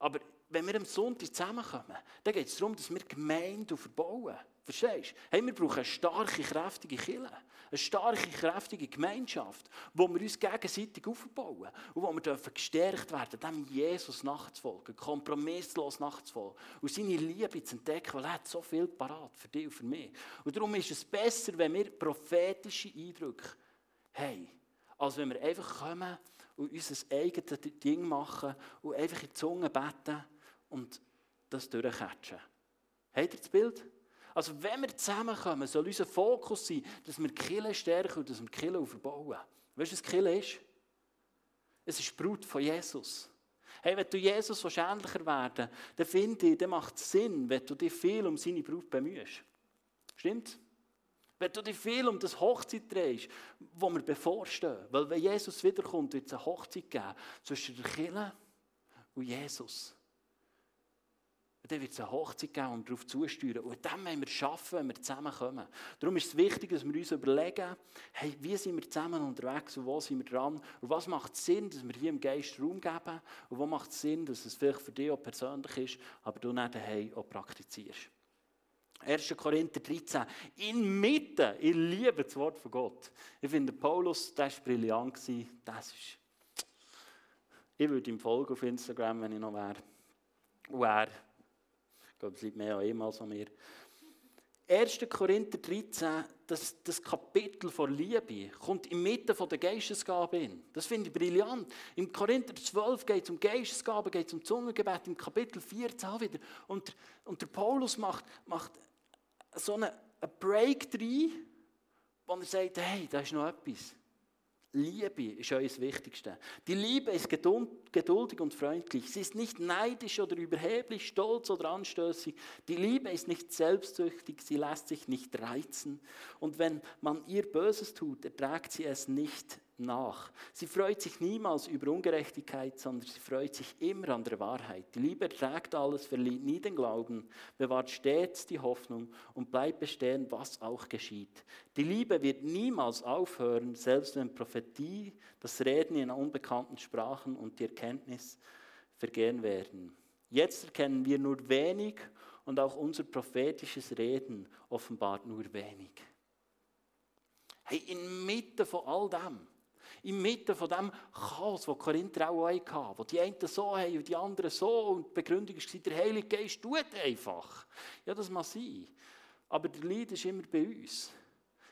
Aber wenn wir am Sonntag zusammenkommen, dann geht es darum, dass wir Gemeinde verbauen. Verstehst du? Hey, wir brauchen eine starke, kräftige Kirche. Eine starke, kräftige Gemeinschaft, wo wir uns gegenseitig aufbauen und wo wir dürfen gestärkt werden, dem Jesus nachzufolgen, kompromisslos nachzufolgen und seine Liebe zu entdecken, weil er hat so viel parat für dich und für mich. Und darum ist es besser, wenn wir prophetische Eindrücke haben, als wenn wir einfach kommen und unser eigenes Ding machen und einfach in die Zunge beten und das durchcatchen. Habt ihr das Bild? Also wenn wir zusammenkommen, soll unser Fokus sein, dass wir die stärken und dass wir die Kirche aufbauen. Weißt du, was Kirche ist? Es ist Brut von Jesus. Hey, wenn du Jesus ähnlicher werden dann finde ich, dann macht es Sinn, wenn du dich viel um seine Brut bemühst. Stimmt? Wenn du dich viel um das Hochzeit drehst, wo wir bevorstehen. Weil wenn Jesus wiederkommt, wird es eine Hochzeit geben zwischen der Kirche und Jesus. Und dann wird es eine Hochzeit geben, und darauf zusteuern. Und dann wollen wir schaffen, wenn wir zusammenkommen. Darum ist es wichtig, dass wir uns überlegen, hey, wie sind wir zusammen unterwegs und wo sind wir dran? Und was macht Sinn, dass wir hier im Geist Raum geben? Und wo macht es Sinn, dass es vielleicht für dich auch persönlich ist, aber du nicht daheim auch praktizierst? 1. Korinther 13. Inmitten, ich liebe das Wort von Gott. Ich finde, Paulus, der war brillant. Das ist, ich würde ihm folgen auf Instagram, wenn ich noch wäre. Und er glaube, es liegt mehr als an mir. 1. Korinther 13, das, das Kapitel von Liebe, kommt in Mitte der Geistesgabe hin. Das finde ich brillant. Im Korinther 12 geht es um Geistesgabe, geht es um Zungengebet, im Kapitel 14 auch wieder. Und, und der Paulus macht, macht so einen, einen Break rein, wo er sagt, hey, da ist noch etwas. Liebe ist euer Wichtigste. Die Liebe ist geduldig und freundlich. Sie ist nicht neidisch oder überheblich, stolz oder anstößig. Die Liebe ist nicht selbstsüchtig, sie lässt sich nicht reizen. Und wenn man ihr Böses tut, erträgt sie es nicht nach. Sie freut sich niemals über Ungerechtigkeit, sondern sie freut sich immer an der Wahrheit. Die Liebe erträgt alles, verliert nie den Glauben, bewahrt stets die Hoffnung und bleibt bestehen, was auch geschieht. Die Liebe wird niemals aufhören, selbst wenn Prophetie, das Reden in unbekannten Sprachen und die Erkenntnis vergehen werden. Jetzt erkennen wir nur wenig und auch unser prophetisches Reden offenbart nur wenig. Hey, inmitten von all dem Inmitten von dem Chaos, das Korinther auch hatten, wo die einen so haben und die anderen so, und die Begründung war, der Heilige Geist tut einfach. Ja, das mag sein. Aber der Lied ist immer bei uns.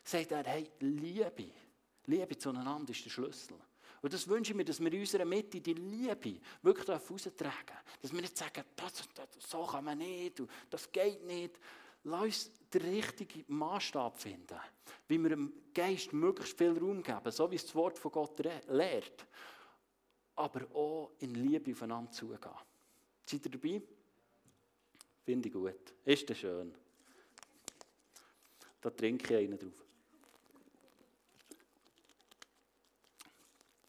Sagt er, hey, Liebe, Liebe zueinander ist der Schlüssel. Und das wünsche ich mir, dass wir in unserer Mitte die Liebe wirklich heraustragen. Dass wir nicht sagen, das, das, so kann man nicht, und das geht nicht. Lass uns den richtigen Maßstab finden, wie wir dem Geist möglichst viel Raum geben, so wie es das Wort von Gott lehrt. Aber auch in Liebe aufeinander zugehen. Seid ihr dabei? Finde ich gut. Ist das schön? Da trinke ich einen drauf.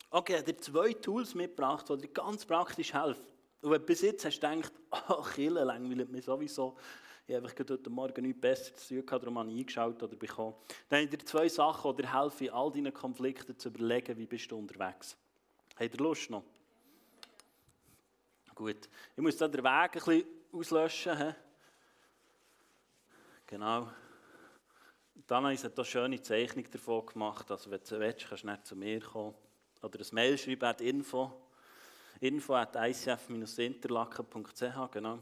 Okay, ich habe zwei Tools mitgebracht, die dir ganz praktisch helfen. Und wenn du bis jetzt hast gedacht, ach, Kille langweilt mich sowieso, ich habe einfach heute Morgen nichts besser zu tun darum habe ich eingeschaut oder bekommen. Dann habe ich dir zwei Sachen, die dir helfen, all deine Konflikte zu überlegen, wie bist du unterwegs. Habt ihr Lust noch? Gut. Ich muss da den Weg ein bisschen auslöschen. He? Genau. Habe ich eine schöne Zeichnung davon gemacht. Also, wenn du willst, kannst du nicht zu mir kommen. Oder ein Mail schreiben at info. info at icf-interlaken.ch, genau.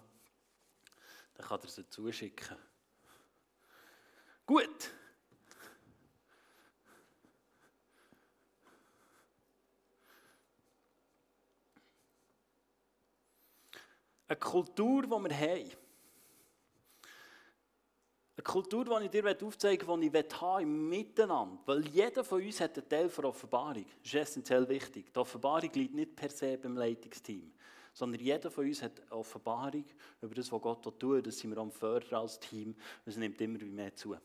Dann kann er sie zuschicken. Gut. Eine Kultur, die wir haben. Eine Kultur, die ich dir aufzeigen will, die ich haben im Miteinander. Weil jeder von uns hat einen Teil von Offenbarung. Das ist essentiell wichtig. Die Offenbarung liegt nicht per se beim Leitungsteam sondern jeder von uns hat eine Offenbarung über das, was Gott tut. Das sind wir am Fördern als Team. Es nimmt immer mehr zu.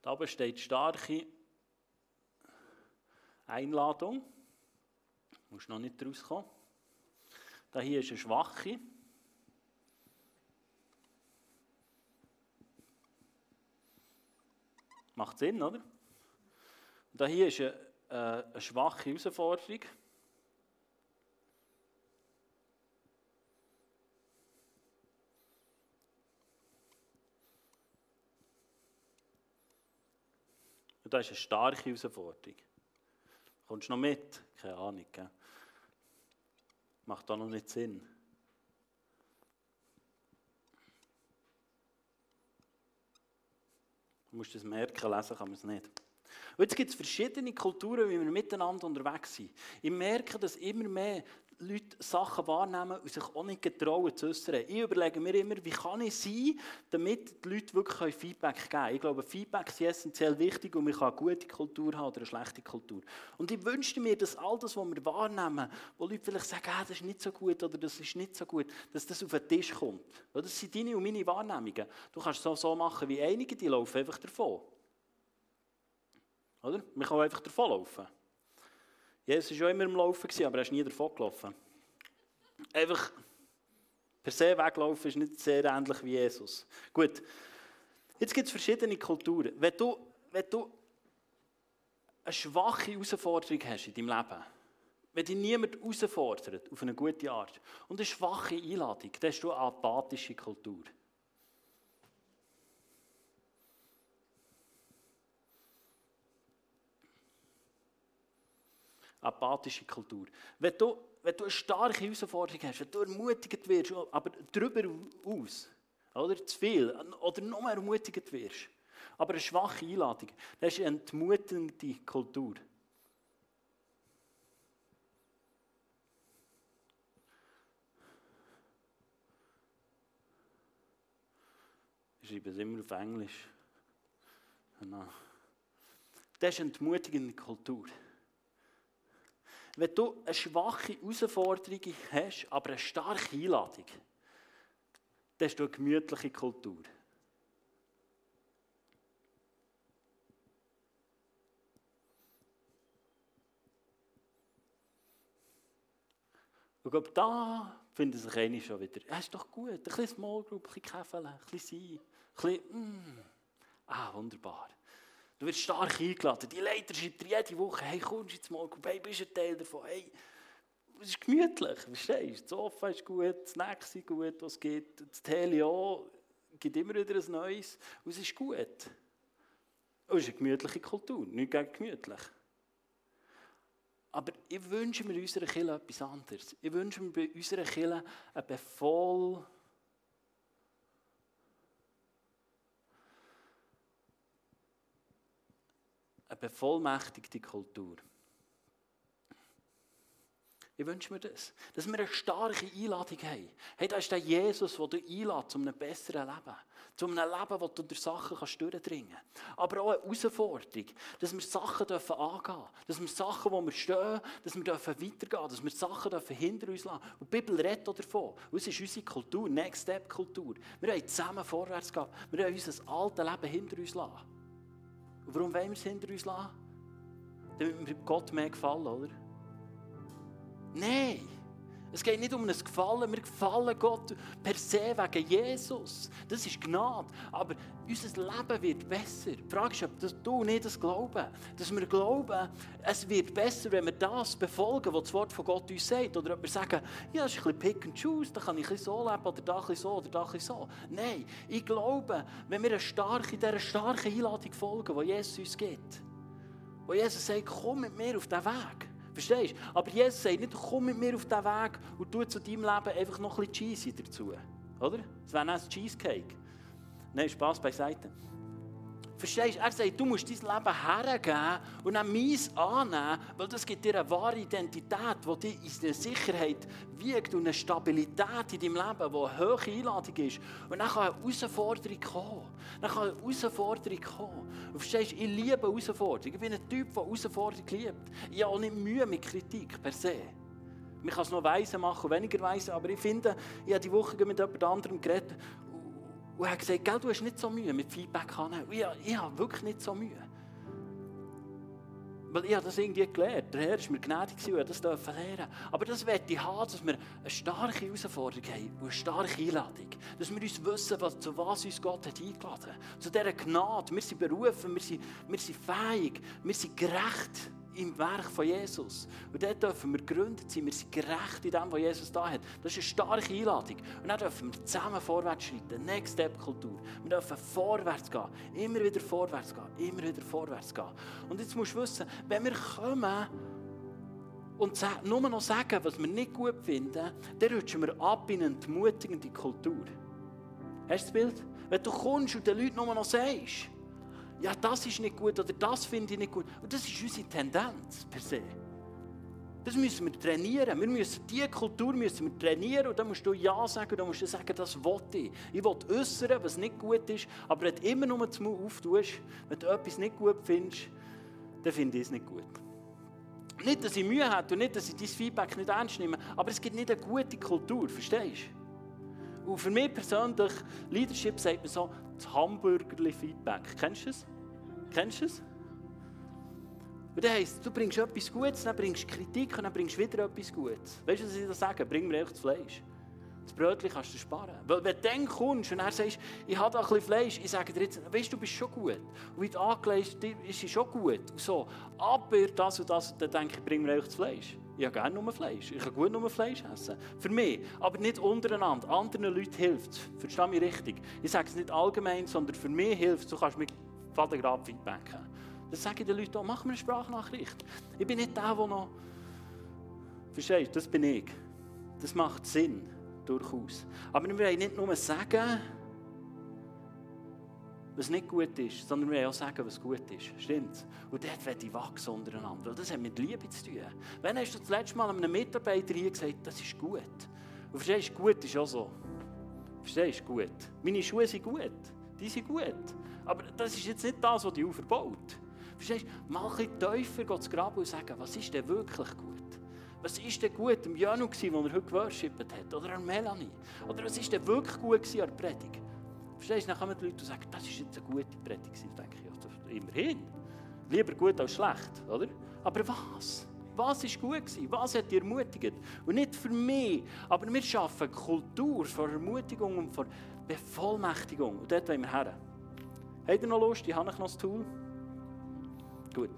Da besteht starke Einladung. Du musst noch nicht rauskommen. Da hier ist eine schwache. Macht Sinn, oder? Und da hier ist eine, äh, eine schwache Herausforderung. Und das ist eine starke Herausforderung. Kommst du noch mit? Keine Ahnung. Gell? Macht da noch nicht Sinn. Du musst das merken, lesen kann man es nicht. Und jetzt gibt es verschiedene Kulturen, wie wir miteinander unterwegs sind. Ich merke, dass immer mehr Leute Sachen wahrnehmen und sich auch nicht getrauen zu äußern. Ich überlege mir immer, wie kann ich sein, damit die Leute wirklich Feedback geben können. Ich glaube, Feedback ist essentiell wichtig und man kann eine gute Kultur haben oder eine schlechte Kultur. Und ich wünschte mir, dass all das, was wir wahrnehmen, wo Leute vielleicht sagen, ah, das ist nicht so gut oder das ist nicht so gut, dass das auf den Tisch kommt. Das sind deine und meine Wahrnehmungen. Du kannst es so machen wie einige, die laufen einfach davon. Oder? Man kann einfach davonlaufen. Jesus war schon immer im Laufen, aber er ist nie davon gelaufen. Einfach per se weglaufen ist nicht sehr ähnlich wie Jesus. Gut, jetzt gibt es verschiedene Kulturen. Wenn du, wenn du eine schwache Herausforderung hast in deinem Leben, wenn dich niemand herausfordert auf eine gute Art und eine schwache Einladung, dann hast du eine apathische Kultur. Apathische Kultur. Wenn du, wenn du eine starke Herausforderung hast, wenn du ermutigt wirst, aber darüber aus, oder zu viel, oder noch mehr ermutigt wirst, aber eine schwache Einladung, das ist eine entmutigende Kultur. Ich schreibe es immer auf Englisch. Genau. Das ist eine entmutigende Kultur. Wenn du eine schwache Herausforderung hast, aber eine starke Einladung, dann hast du eine gemütliche Kultur. Und glaube, da finden sich einige schon wieder. Ja, ist doch gut. Ein bisschen Small Group, ein bisschen Käfeln, ein bisschen sein, ein bisschen, mm. Ah, wunderbar. Du wirst stark eingeladen. Die Leiter schreibt dir jede Woche, hey, kommst jetzt mal, hey, bist ein Teil davon? Hey, es ist gemütlich, verstehst du? Das Sofa ist gut, das Snacks sind gut, was gibt. Das Telio gibt immer wieder ein Neues und es ist gut. Und es ist eine gemütliche Kultur, nicht gegen gemütlich. Aber ich wünsche mir unserer Kirche etwas anderes. Ich wünsche mir bei unserer Kirche eine bevoll eine bevollmächtigte Kultur. Ich wünsche mir das. Dass wir eine starke Einladung haben. Hey, da ist der Jesus, der dich einlädt zu einem besseren Leben. Zu einem Leben, wo du durch Sachen kannst durchdringen kannst. Aber auch eine Herausforderung, dass wir Sachen dürfen angehen dürfen. Dass wir Sachen, wo wir stehen, dass wir dürfen weitergehen dürfen. Dass wir Sachen dürfen hinter uns lassen. Und die Bibel redet davon. Und es ist unsere Kultur, Next Step Kultur. Wir wollen zusammen vorwärts gehen. Wir wollen unser altes Leben hinter uns lassen. Und warum wollen wir es hinter uns lassen? Damit wir Gott mehr gefallen, oder? Nein! Es geht nicht um ein Gefallen. Wir gefallen Gott per se wegen Jesus. Das ist Gnade. Aber unser Leben wird besser. Die Frage ist, ob das du nicht das glauben. Dass wir glauben, es wird besser, wenn wir das befolgen, was das Wort von Gott uns sagt. Oder ob wir sagen, ja, das ist ein bisschen Pick and Choose, da kann ich ein so leben, oder da ein so, oder da ein so. Nein, ich glaube, wenn wir eine starke, dieser starken Einladung folgen, die Jesus uns gibt, wo Jesus sagt, komm mit mir auf diesen Weg Verstehst du? Aber Jesus sagt nicht, komm mit mir auf diesen Weg und tu zu deinem Leben einfach noch ein bisschen Cheese dazu. Oder? Das wäre ein Cheesecake. Nein, Spaß beiseite. Verstehst du? Er sagt, du musst dein Leben hergeben und dann meins annehmen, weil das gibt dir eine wahre Identität, die dich in der Sicherheit wiegt und eine Stabilität in deinem Leben, die eine hohe Einladung ist. Und dann kann eine Herausforderung kommen. Dann kann eine Herausforderung kommen. Und verstehst du, ich liebe Herausforderungen. Ich bin ein Typ, der Herausforderungen liebt. Ich habe auch nicht Mühe mit Kritik per se. Man kann es noch weise machen, weniger weise, aber ich finde, ich habe die Woche mit jemand anderem geredet und er hat gesagt, Gell, du hast nicht so Mühe mit Feedback annehmen. Ich, ich habe wirklich nicht so Mühe. Weil ich habe das irgendwie gelernt. Der Herr ist mir gnädig und ich das lernen. Aber das werde ich haben, dass wir eine starke Herausforderung haben und eine starke Einladung. Dass wir uns wissen, was, zu was uns Gott hat eingeladen hat. Zu dieser Gnade. Wir sind berufen, wir sind, wir sind fähig, wir sind gerecht im Werk von Jesus. Und dort dürfen wir gegründet sein. Wir sind gerecht in dem, was Jesus da hat. Das ist eine starke Einladung. Und dann dürfen wir zusammen vorwärts schreiten. Next Step Kultur. Wir dürfen vorwärts gehen. Immer wieder vorwärts gehen. Immer wieder vorwärts gehen. Und jetzt musst du wissen, wenn wir kommen und nur noch sagen, was wir nicht gut finden, dann rutschen wir ab in eine entmutigende Kultur. Hast du das Bild? Wenn du kommst und den Leuten nur noch sagst, ja, das ist nicht gut oder das finde ich nicht gut. Und das ist unsere Tendenz per se. Das müssen wir trainieren. Wir müssen diese Kultur müssen wir trainieren und dann musst du Ja sagen dann musst du sagen, das will ich. Ich will äußern, was nicht gut ist, aber wenn du immer nur den Mund auftust, wenn du etwas nicht gut findest, dann finde ich es nicht gut. Nicht, dass ich Mühe habe und nicht, dass ich dein Feedback nicht ernst nehme, aber es gibt nicht eine gute Kultur, verstehst du? Und für mich persönlich, Leadership sagt man so, das Hamburgerli Feedback. Kennst du es? Kennst du es? Und das heisst, du bringst etwas Gutes, dann bringst du Kritik und dann bringst du wieder etwas Gutes. Weißt du, was ich da sage? Bring mir echt das Fleisch. Das Brötchen kannst du sparen. Weil wenn du dann kommst und er sagst, ich habe da ein bisschen Fleisch, ich sage dir jetzt, weißt du, du bist schon gut. Und wie du angelegt bist, ist schon gut. Und so. Aber das und das, dann denke ich, bring mir echt das Fleisch. Ich habe gerne nur Fleisch. Ich kann gut nur Fleisch essen. Für mich. Aber nicht untereinander. Anderen Leuten hilft es. Verstehe mich richtig. Ich sage es nicht allgemein, sondern für mich hilft es. Du kannst mit Vater gerade feedbacken. Dann sage ich den Leuten auch, mach mir eine Sprachnachricht. Ich bin nicht der, der noch... Verstehst du? Das bin ich. Das macht Sinn. Durchaus. Aber wir wollen nicht nur sagen, was nicht gut ist, sondern wir auch sagen, was gut ist. Stimmt? Und dort wird ich wachsen untereinander. Das hat mit Liebe zu tun. Wann hast du das letzte Mal einem Mitarbeiter hier gesagt, das ist gut? Und verstehst du, gut ist auch so. Verstehst du, gut. Meine Schuhe sind gut. Die sind gut. Aber das ist jetzt nicht das, was die verbaut. Verstehst du? Mal ein bisschen tiefer ins Graben und sagen, was ist denn wirklich gut? Was ist denn gut am Janu, der heute geworshippt hat? Oder an Melanie? Oder was ist denn wirklich gut an der Predigt? Verstehst du? Dann kommen die Leute und sagen, das ist jetzt eine gute Predigt. Dann denke ich, ja, immerhin. Lieber gut als schlecht, oder? Aber was? Was ist gut gewesen? Was hat dich ermutigt? Und nicht für mich, aber wir schaffen Kultur von Ermutigung und von Bevollmächtigung. Und dort wollen wir her. Habt ihr noch Lust? Ich habe noch das Tool. Gut.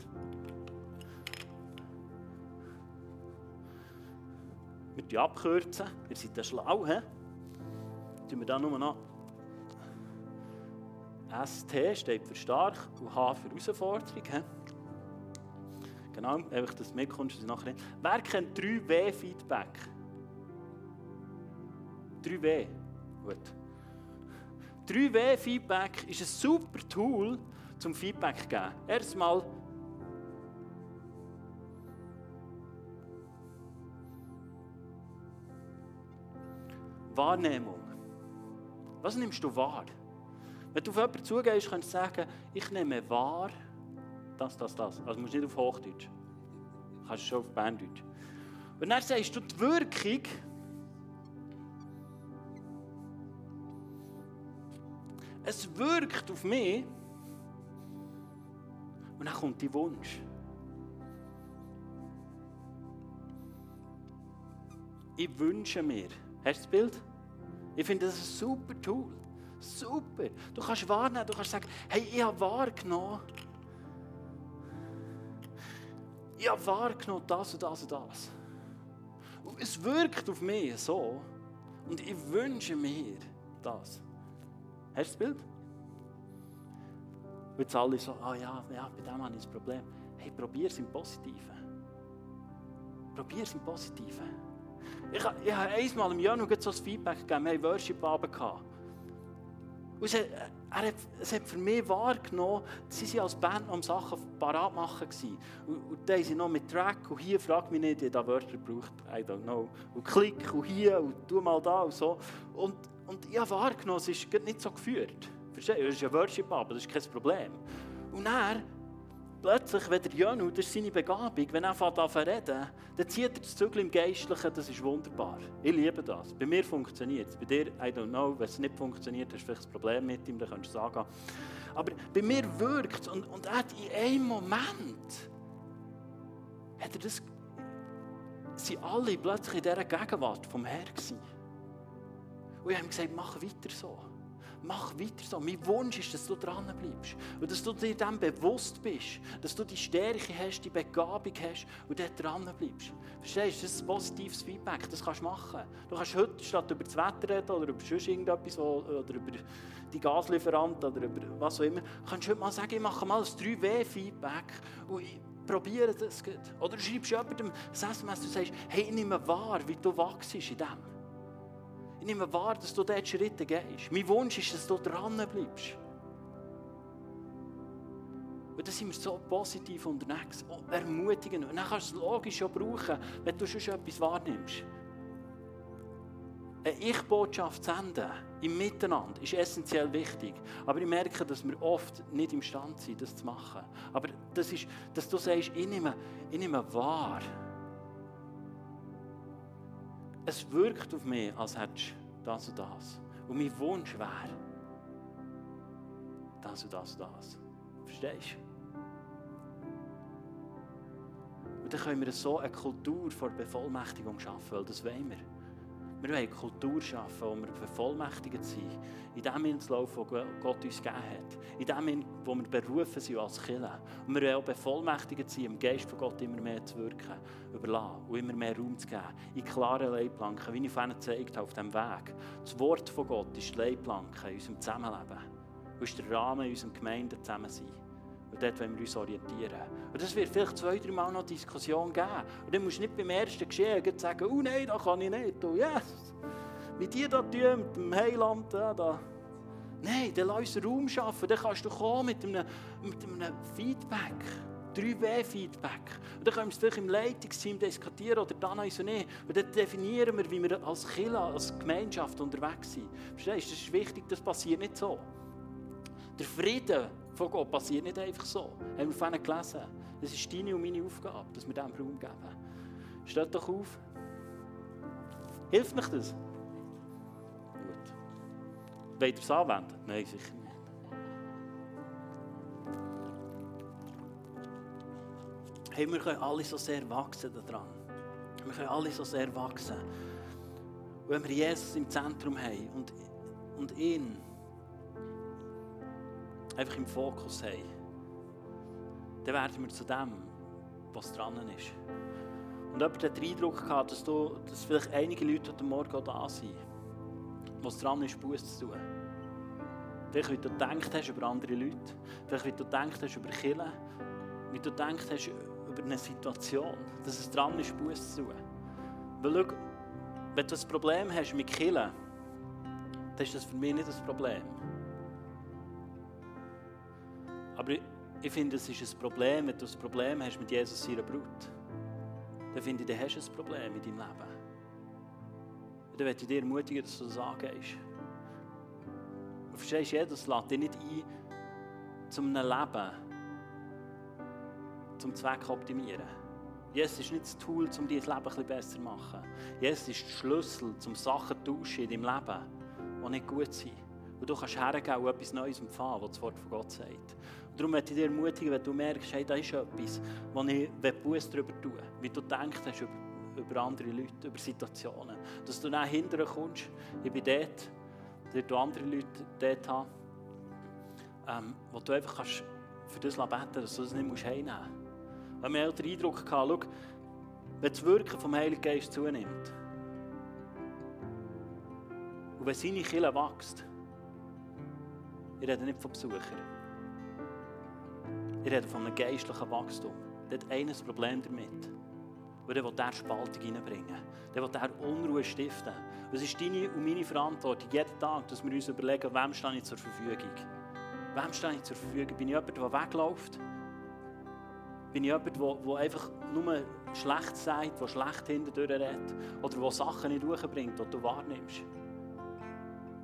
Wir die abkürzen. Ihr seid ja schlau, hä? Tun wir da nur noch. ST steht für stark und H für Herausforderung. He? Genau, einfach, dass du mitkommst, dass nachher Wer kennt 3W-Feedback? 3W. Gut. 3W-Feedback ist ein super Tool zum Feedback zu geben. Erstmal Wahrnehmung. Was nimmst du wahr? Wenn du auf jemanden zugehst, kannst du sagen, ich nehme wahr, das, das, das. Also musst du nicht auf Hochdeutsch. Du kannst schon auf Berndeutsch. Und dann sagst du die Wirkung, es wirkt auf mich und dann kommt die Wunsch. Ich wünsche mir. Hast du das Bild? Ich finde das ein super Tool. Super. Du kannst wahrnehmen, du kannst sagen, hey, ich habe wahrgenommen. Ich habe wahrgenommen das und das und das. Und es wirkt auf mich so. Und ich wünsche mir das. Hast du das Bild? Und jetzt alle so, ah ja, ja, bei dem habe ich ein Problem. Hey, probier es im Positiven. Probier es im Positiven. Ich, ich habe einmal im Januar so ein Feedback gegeben. Wir hatten Worship-Abend. Und hat, er hat, es hat für mich wahrgenommen, sie waren als Band am Sachen parat machen. Und, und dann sind noch mit Track und hier, frag mich nicht, ich da Wörter braucht, I don't know. Und Klick und hier und tu mal da und so. Und, und ich habe wahrgenommen, es ist nicht so geführt. Verstehst du? Es ist ein Worship-Abend, das ist kein Problem. Und er plötzlich, wenn der Jönu, das ist seine Begabung, wenn er anfängt zu reden, dann zieht er das Zügel im Geistlichen, das ist wunderbar. Ich liebe das. Bei mir funktioniert es. Bei dir, I don't know, wenn es nicht funktioniert, hast du vielleicht ein Problem mit ihm, dann kannst du sagen. Aber bei mir wirkt es und, und er hat in einem Moment, hat er das, sind alle plötzlich in dieser Gegenwart vom Herrn gewesen. Und ich habe ihm gesagt, mach weiter so. Mach weiter so. Mein Wunsch ist, dass du dran bleibst. Und dass du dir dem bewusst bist. Dass du die Stärke hast, die Begabung hast und dort dran bleibst. Verstehst du? Das ist ein positives Feedback. Das kannst du machen. Du kannst heute statt über das Wetter reden oder über sonst irgendetwas oder über die Gaslieferant oder über was auch immer, kannst du heute mal sagen, ich mache mal ein 3W-Feedback und ich probiere das. Oder du schreibst jemandem das SMS und sagst, hey, ich nehme wahr, wie du wachst in dem. Nehme wahr, dass du diese Schritte gehst. Mein Wunsch ist, dass du dran bleibst. Und dann sind wir so positiv unterwegs, oh, ermutigend. Und dann kannst du es logisch auch brauchen, wenn du schon etwas wahrnimmst. Eine Ich-Botschaft senden, im Miteinander, ist essentiell wichtig. Aber ich merke, dass wir oft nicht imstande sind, das zu machen. Aber das ist, dass du sagst, ich nehme, ich nehme wahr, es wirkt auf mich, als hättest du das und das. Und mein Wunsch wäre, das und das und das. Verstehst du? Und dann können wir so eine Kultur vor Bevollmächtigung schaffen, weil das wollen wir. Wir wollen Kultur schaffen, wo wir bevollmächtigt sind, in dem Hinslauf, den Gott uns gegeben hat. In dem, wo wir berufen sind als Kirche. Und wir wollen auch bevollmächtigt sein, im Geist von Gott immer mehr zu wirken, überlassen und immer mehr Raum zu geben. In klaren Leitplanken, wie ich vorhin gezeigt habe, auf diesem Weg. Das Wort von Gott ist die Leitplanke in unserem Zusammenleben. Und ist der Rahmen in unserer Gemeinde zusammen sein. Und dort wollen wir uns orientieren. Und es wird vielleicht zwei, drei Mal noch Diskussion geben. Und dann musst du nicht beim ersten Geschehen sagen, oh nein, das kann ich nicht. Oh yes, wie die da tun, mit dem Heiland. Ja, da. Nein, dann lass uns Raum schaffen. Dann kannst du kommen mit einem, mit einem Feedback. 3W-Feedback. Und dann können wir es vielleicht im Leitungsteam diskutieren oder dann uns nicht. Und dann definieren wir, wie wir als Killer, als Gemeinschaft unterwegs sind. Verstehst du? Das ist wichtig, das passiert nicht so. Der Frieden von Gott passiert nicht einfach so. Haben wir vorhin gelesen. Das ist deine und meine Aufgabe, dass wir dem Raum geben. Steht doch auf. Hilft mich das? Gut. Wollt ihr es anwenden? Nein, sicher nicht. Hey, wir können alle so sehr wachsen daran. Wir können alle so sehr wachsen. Wenn wir Jesus im Zentrum haben und, und ihn einfach im Fokus haben, dann werden wir zu dem, was dran ist. Und jemand hat den Eindruck gehabt, dass, du, dass vielleicht einige Leute heute Morgen da sind, was dran ist, Buß zu tun. Vielleicht, wie du gedacht hast über andere Leute, vielleicht, wie du gedacht hast über Killen, wie du gedacht hast über eine Situation, dass es dran ist, Buß zu tun. Weil schau, wenn du ein Problem hast mit Killen, dann ist das für mich nicht das Problem. Ich, finde, es ist ein Problem, wenn du ein Problem hast mit Jesus seiner Brut. Dann finde ich, dann hast du ein Problem in deinem Leben. Und dann möchte ich dir ermutigen, dass du das angehst. Du verstehst, Jesus lädt dich nicht ein, zum einem Leben, zum Zweck optimieren. Jesus ist nicht das Tool, um dein Leben ein bisschen besser zu machen. Jesus ist der Schlüssel, um Sachen zu tauschen in deinem Leben, die nicht gut sind. Und du kannst hergehen und etwas Neues empfangen, was das Wort von Gott sagt. Und darum möchte ich dir ermutigen, wenn du merkst, hey, da ist etwas, wo ich Buß darüber tue, wie du denkst über, über andere Leute, über Situationen, dass du dann hinterher kommst, ich bin dort, du andere Leute dort hast, ähm, wo du einfach kannst für das beten kannst, dass du das nicht heimnehmen musst. Weil wir den Eindruck gehabt, schau, wenn das Wirken vom Heiligen Geist zunimmt und wenn seine Kille wächst, ich rede nicht von Besuchern. Ich rede von einem geistlichen Wachstum. Der hat eines Problem damit. Und der will der Spaltung reinbringen. Der will der Unruhe stiften. es ist deine und meine Verantwortung, jeden Tag, dass wir uns überlegen, wem stehe ich zur Verfügung. Wem stehe ich zur Verfügung? Bin ich jemand, der wegläuft? Bin ich jemand, der, der einfach nur schlecht sagt, der schlecht hinterdurch redet? Oder der Sachen nicht durchbringt, die du wahrnimmst?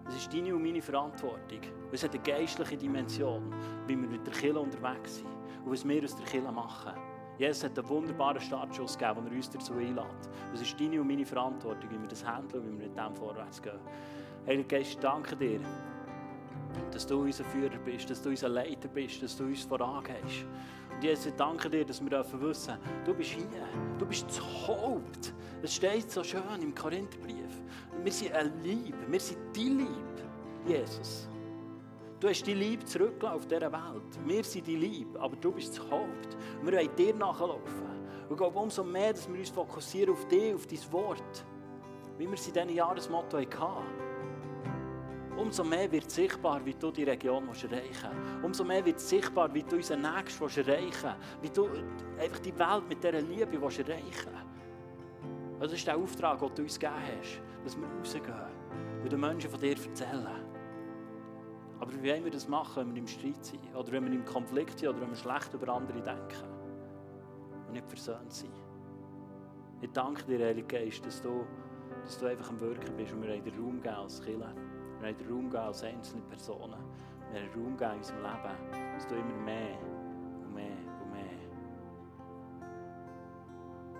Das ist deine und meine Verantwortung. es hat eine geistliche Dimension, wie wir mit der Kille unterwegs sind und was wir aus der Kille machen. Jesus hat einen wunderbaren Startschuss gegeben, den er uns dazu einlädt. Es ist deine und meine Verantwortung, wie wir das handeln und wie wir mit dem vorwärts gehen. Heiliger Geist, danke dir, dass du unser Führer bist, dass du unser Leiter bist, dass du uns vorangehst. Und Jesus, ich danke dir, dass wir dürfen wissen, du bist hier, du bist das Haupt. Es steht so schön im Korintherbrief. Wir sind eine Liebe, wir sind die Liebe, Jesus. Du hast die Liebe zurückgelassen auf dieser Welt. Wir sind die Liebe, aber du bist das Haupt. Wir wollen dir nachlaufen. Und ich glaube, umso mehr, dass wir uns fokussieren auf dich, auf dein Wort, wie wir es in diesem Jahresmotto hatten. Umso mehr wird sichtbar, wie du die Region erreichen willst. Umso mehr wird sichtbar, wie du unseren Nächsten erreichen willst. Wie du einfach die Welt mit dieser Liebe erreichen willst. Das ist der Auftrag, den du uns gegeben hast, dass wir rausgehen und den Menschen von dir erzählen. Aber wie wollen wir das machen, wenn wir im Streit sind? Oder wenn wir im Konflikt sind? Oder wenn wir schlecht über andere denken? Und nicht versöhnt sind? Ich danke dir, Heilige Geist, dass du, dass du einfach am Wirken bist und wir haben Raum geben als Killer. Wir haben Raum geben als einzelne Personen. Wir haben Raum geben in unserem Leben, dass du immer mehr und mehr und mehr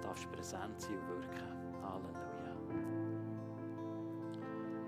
darfst präsent sein und wirken. Halleluja.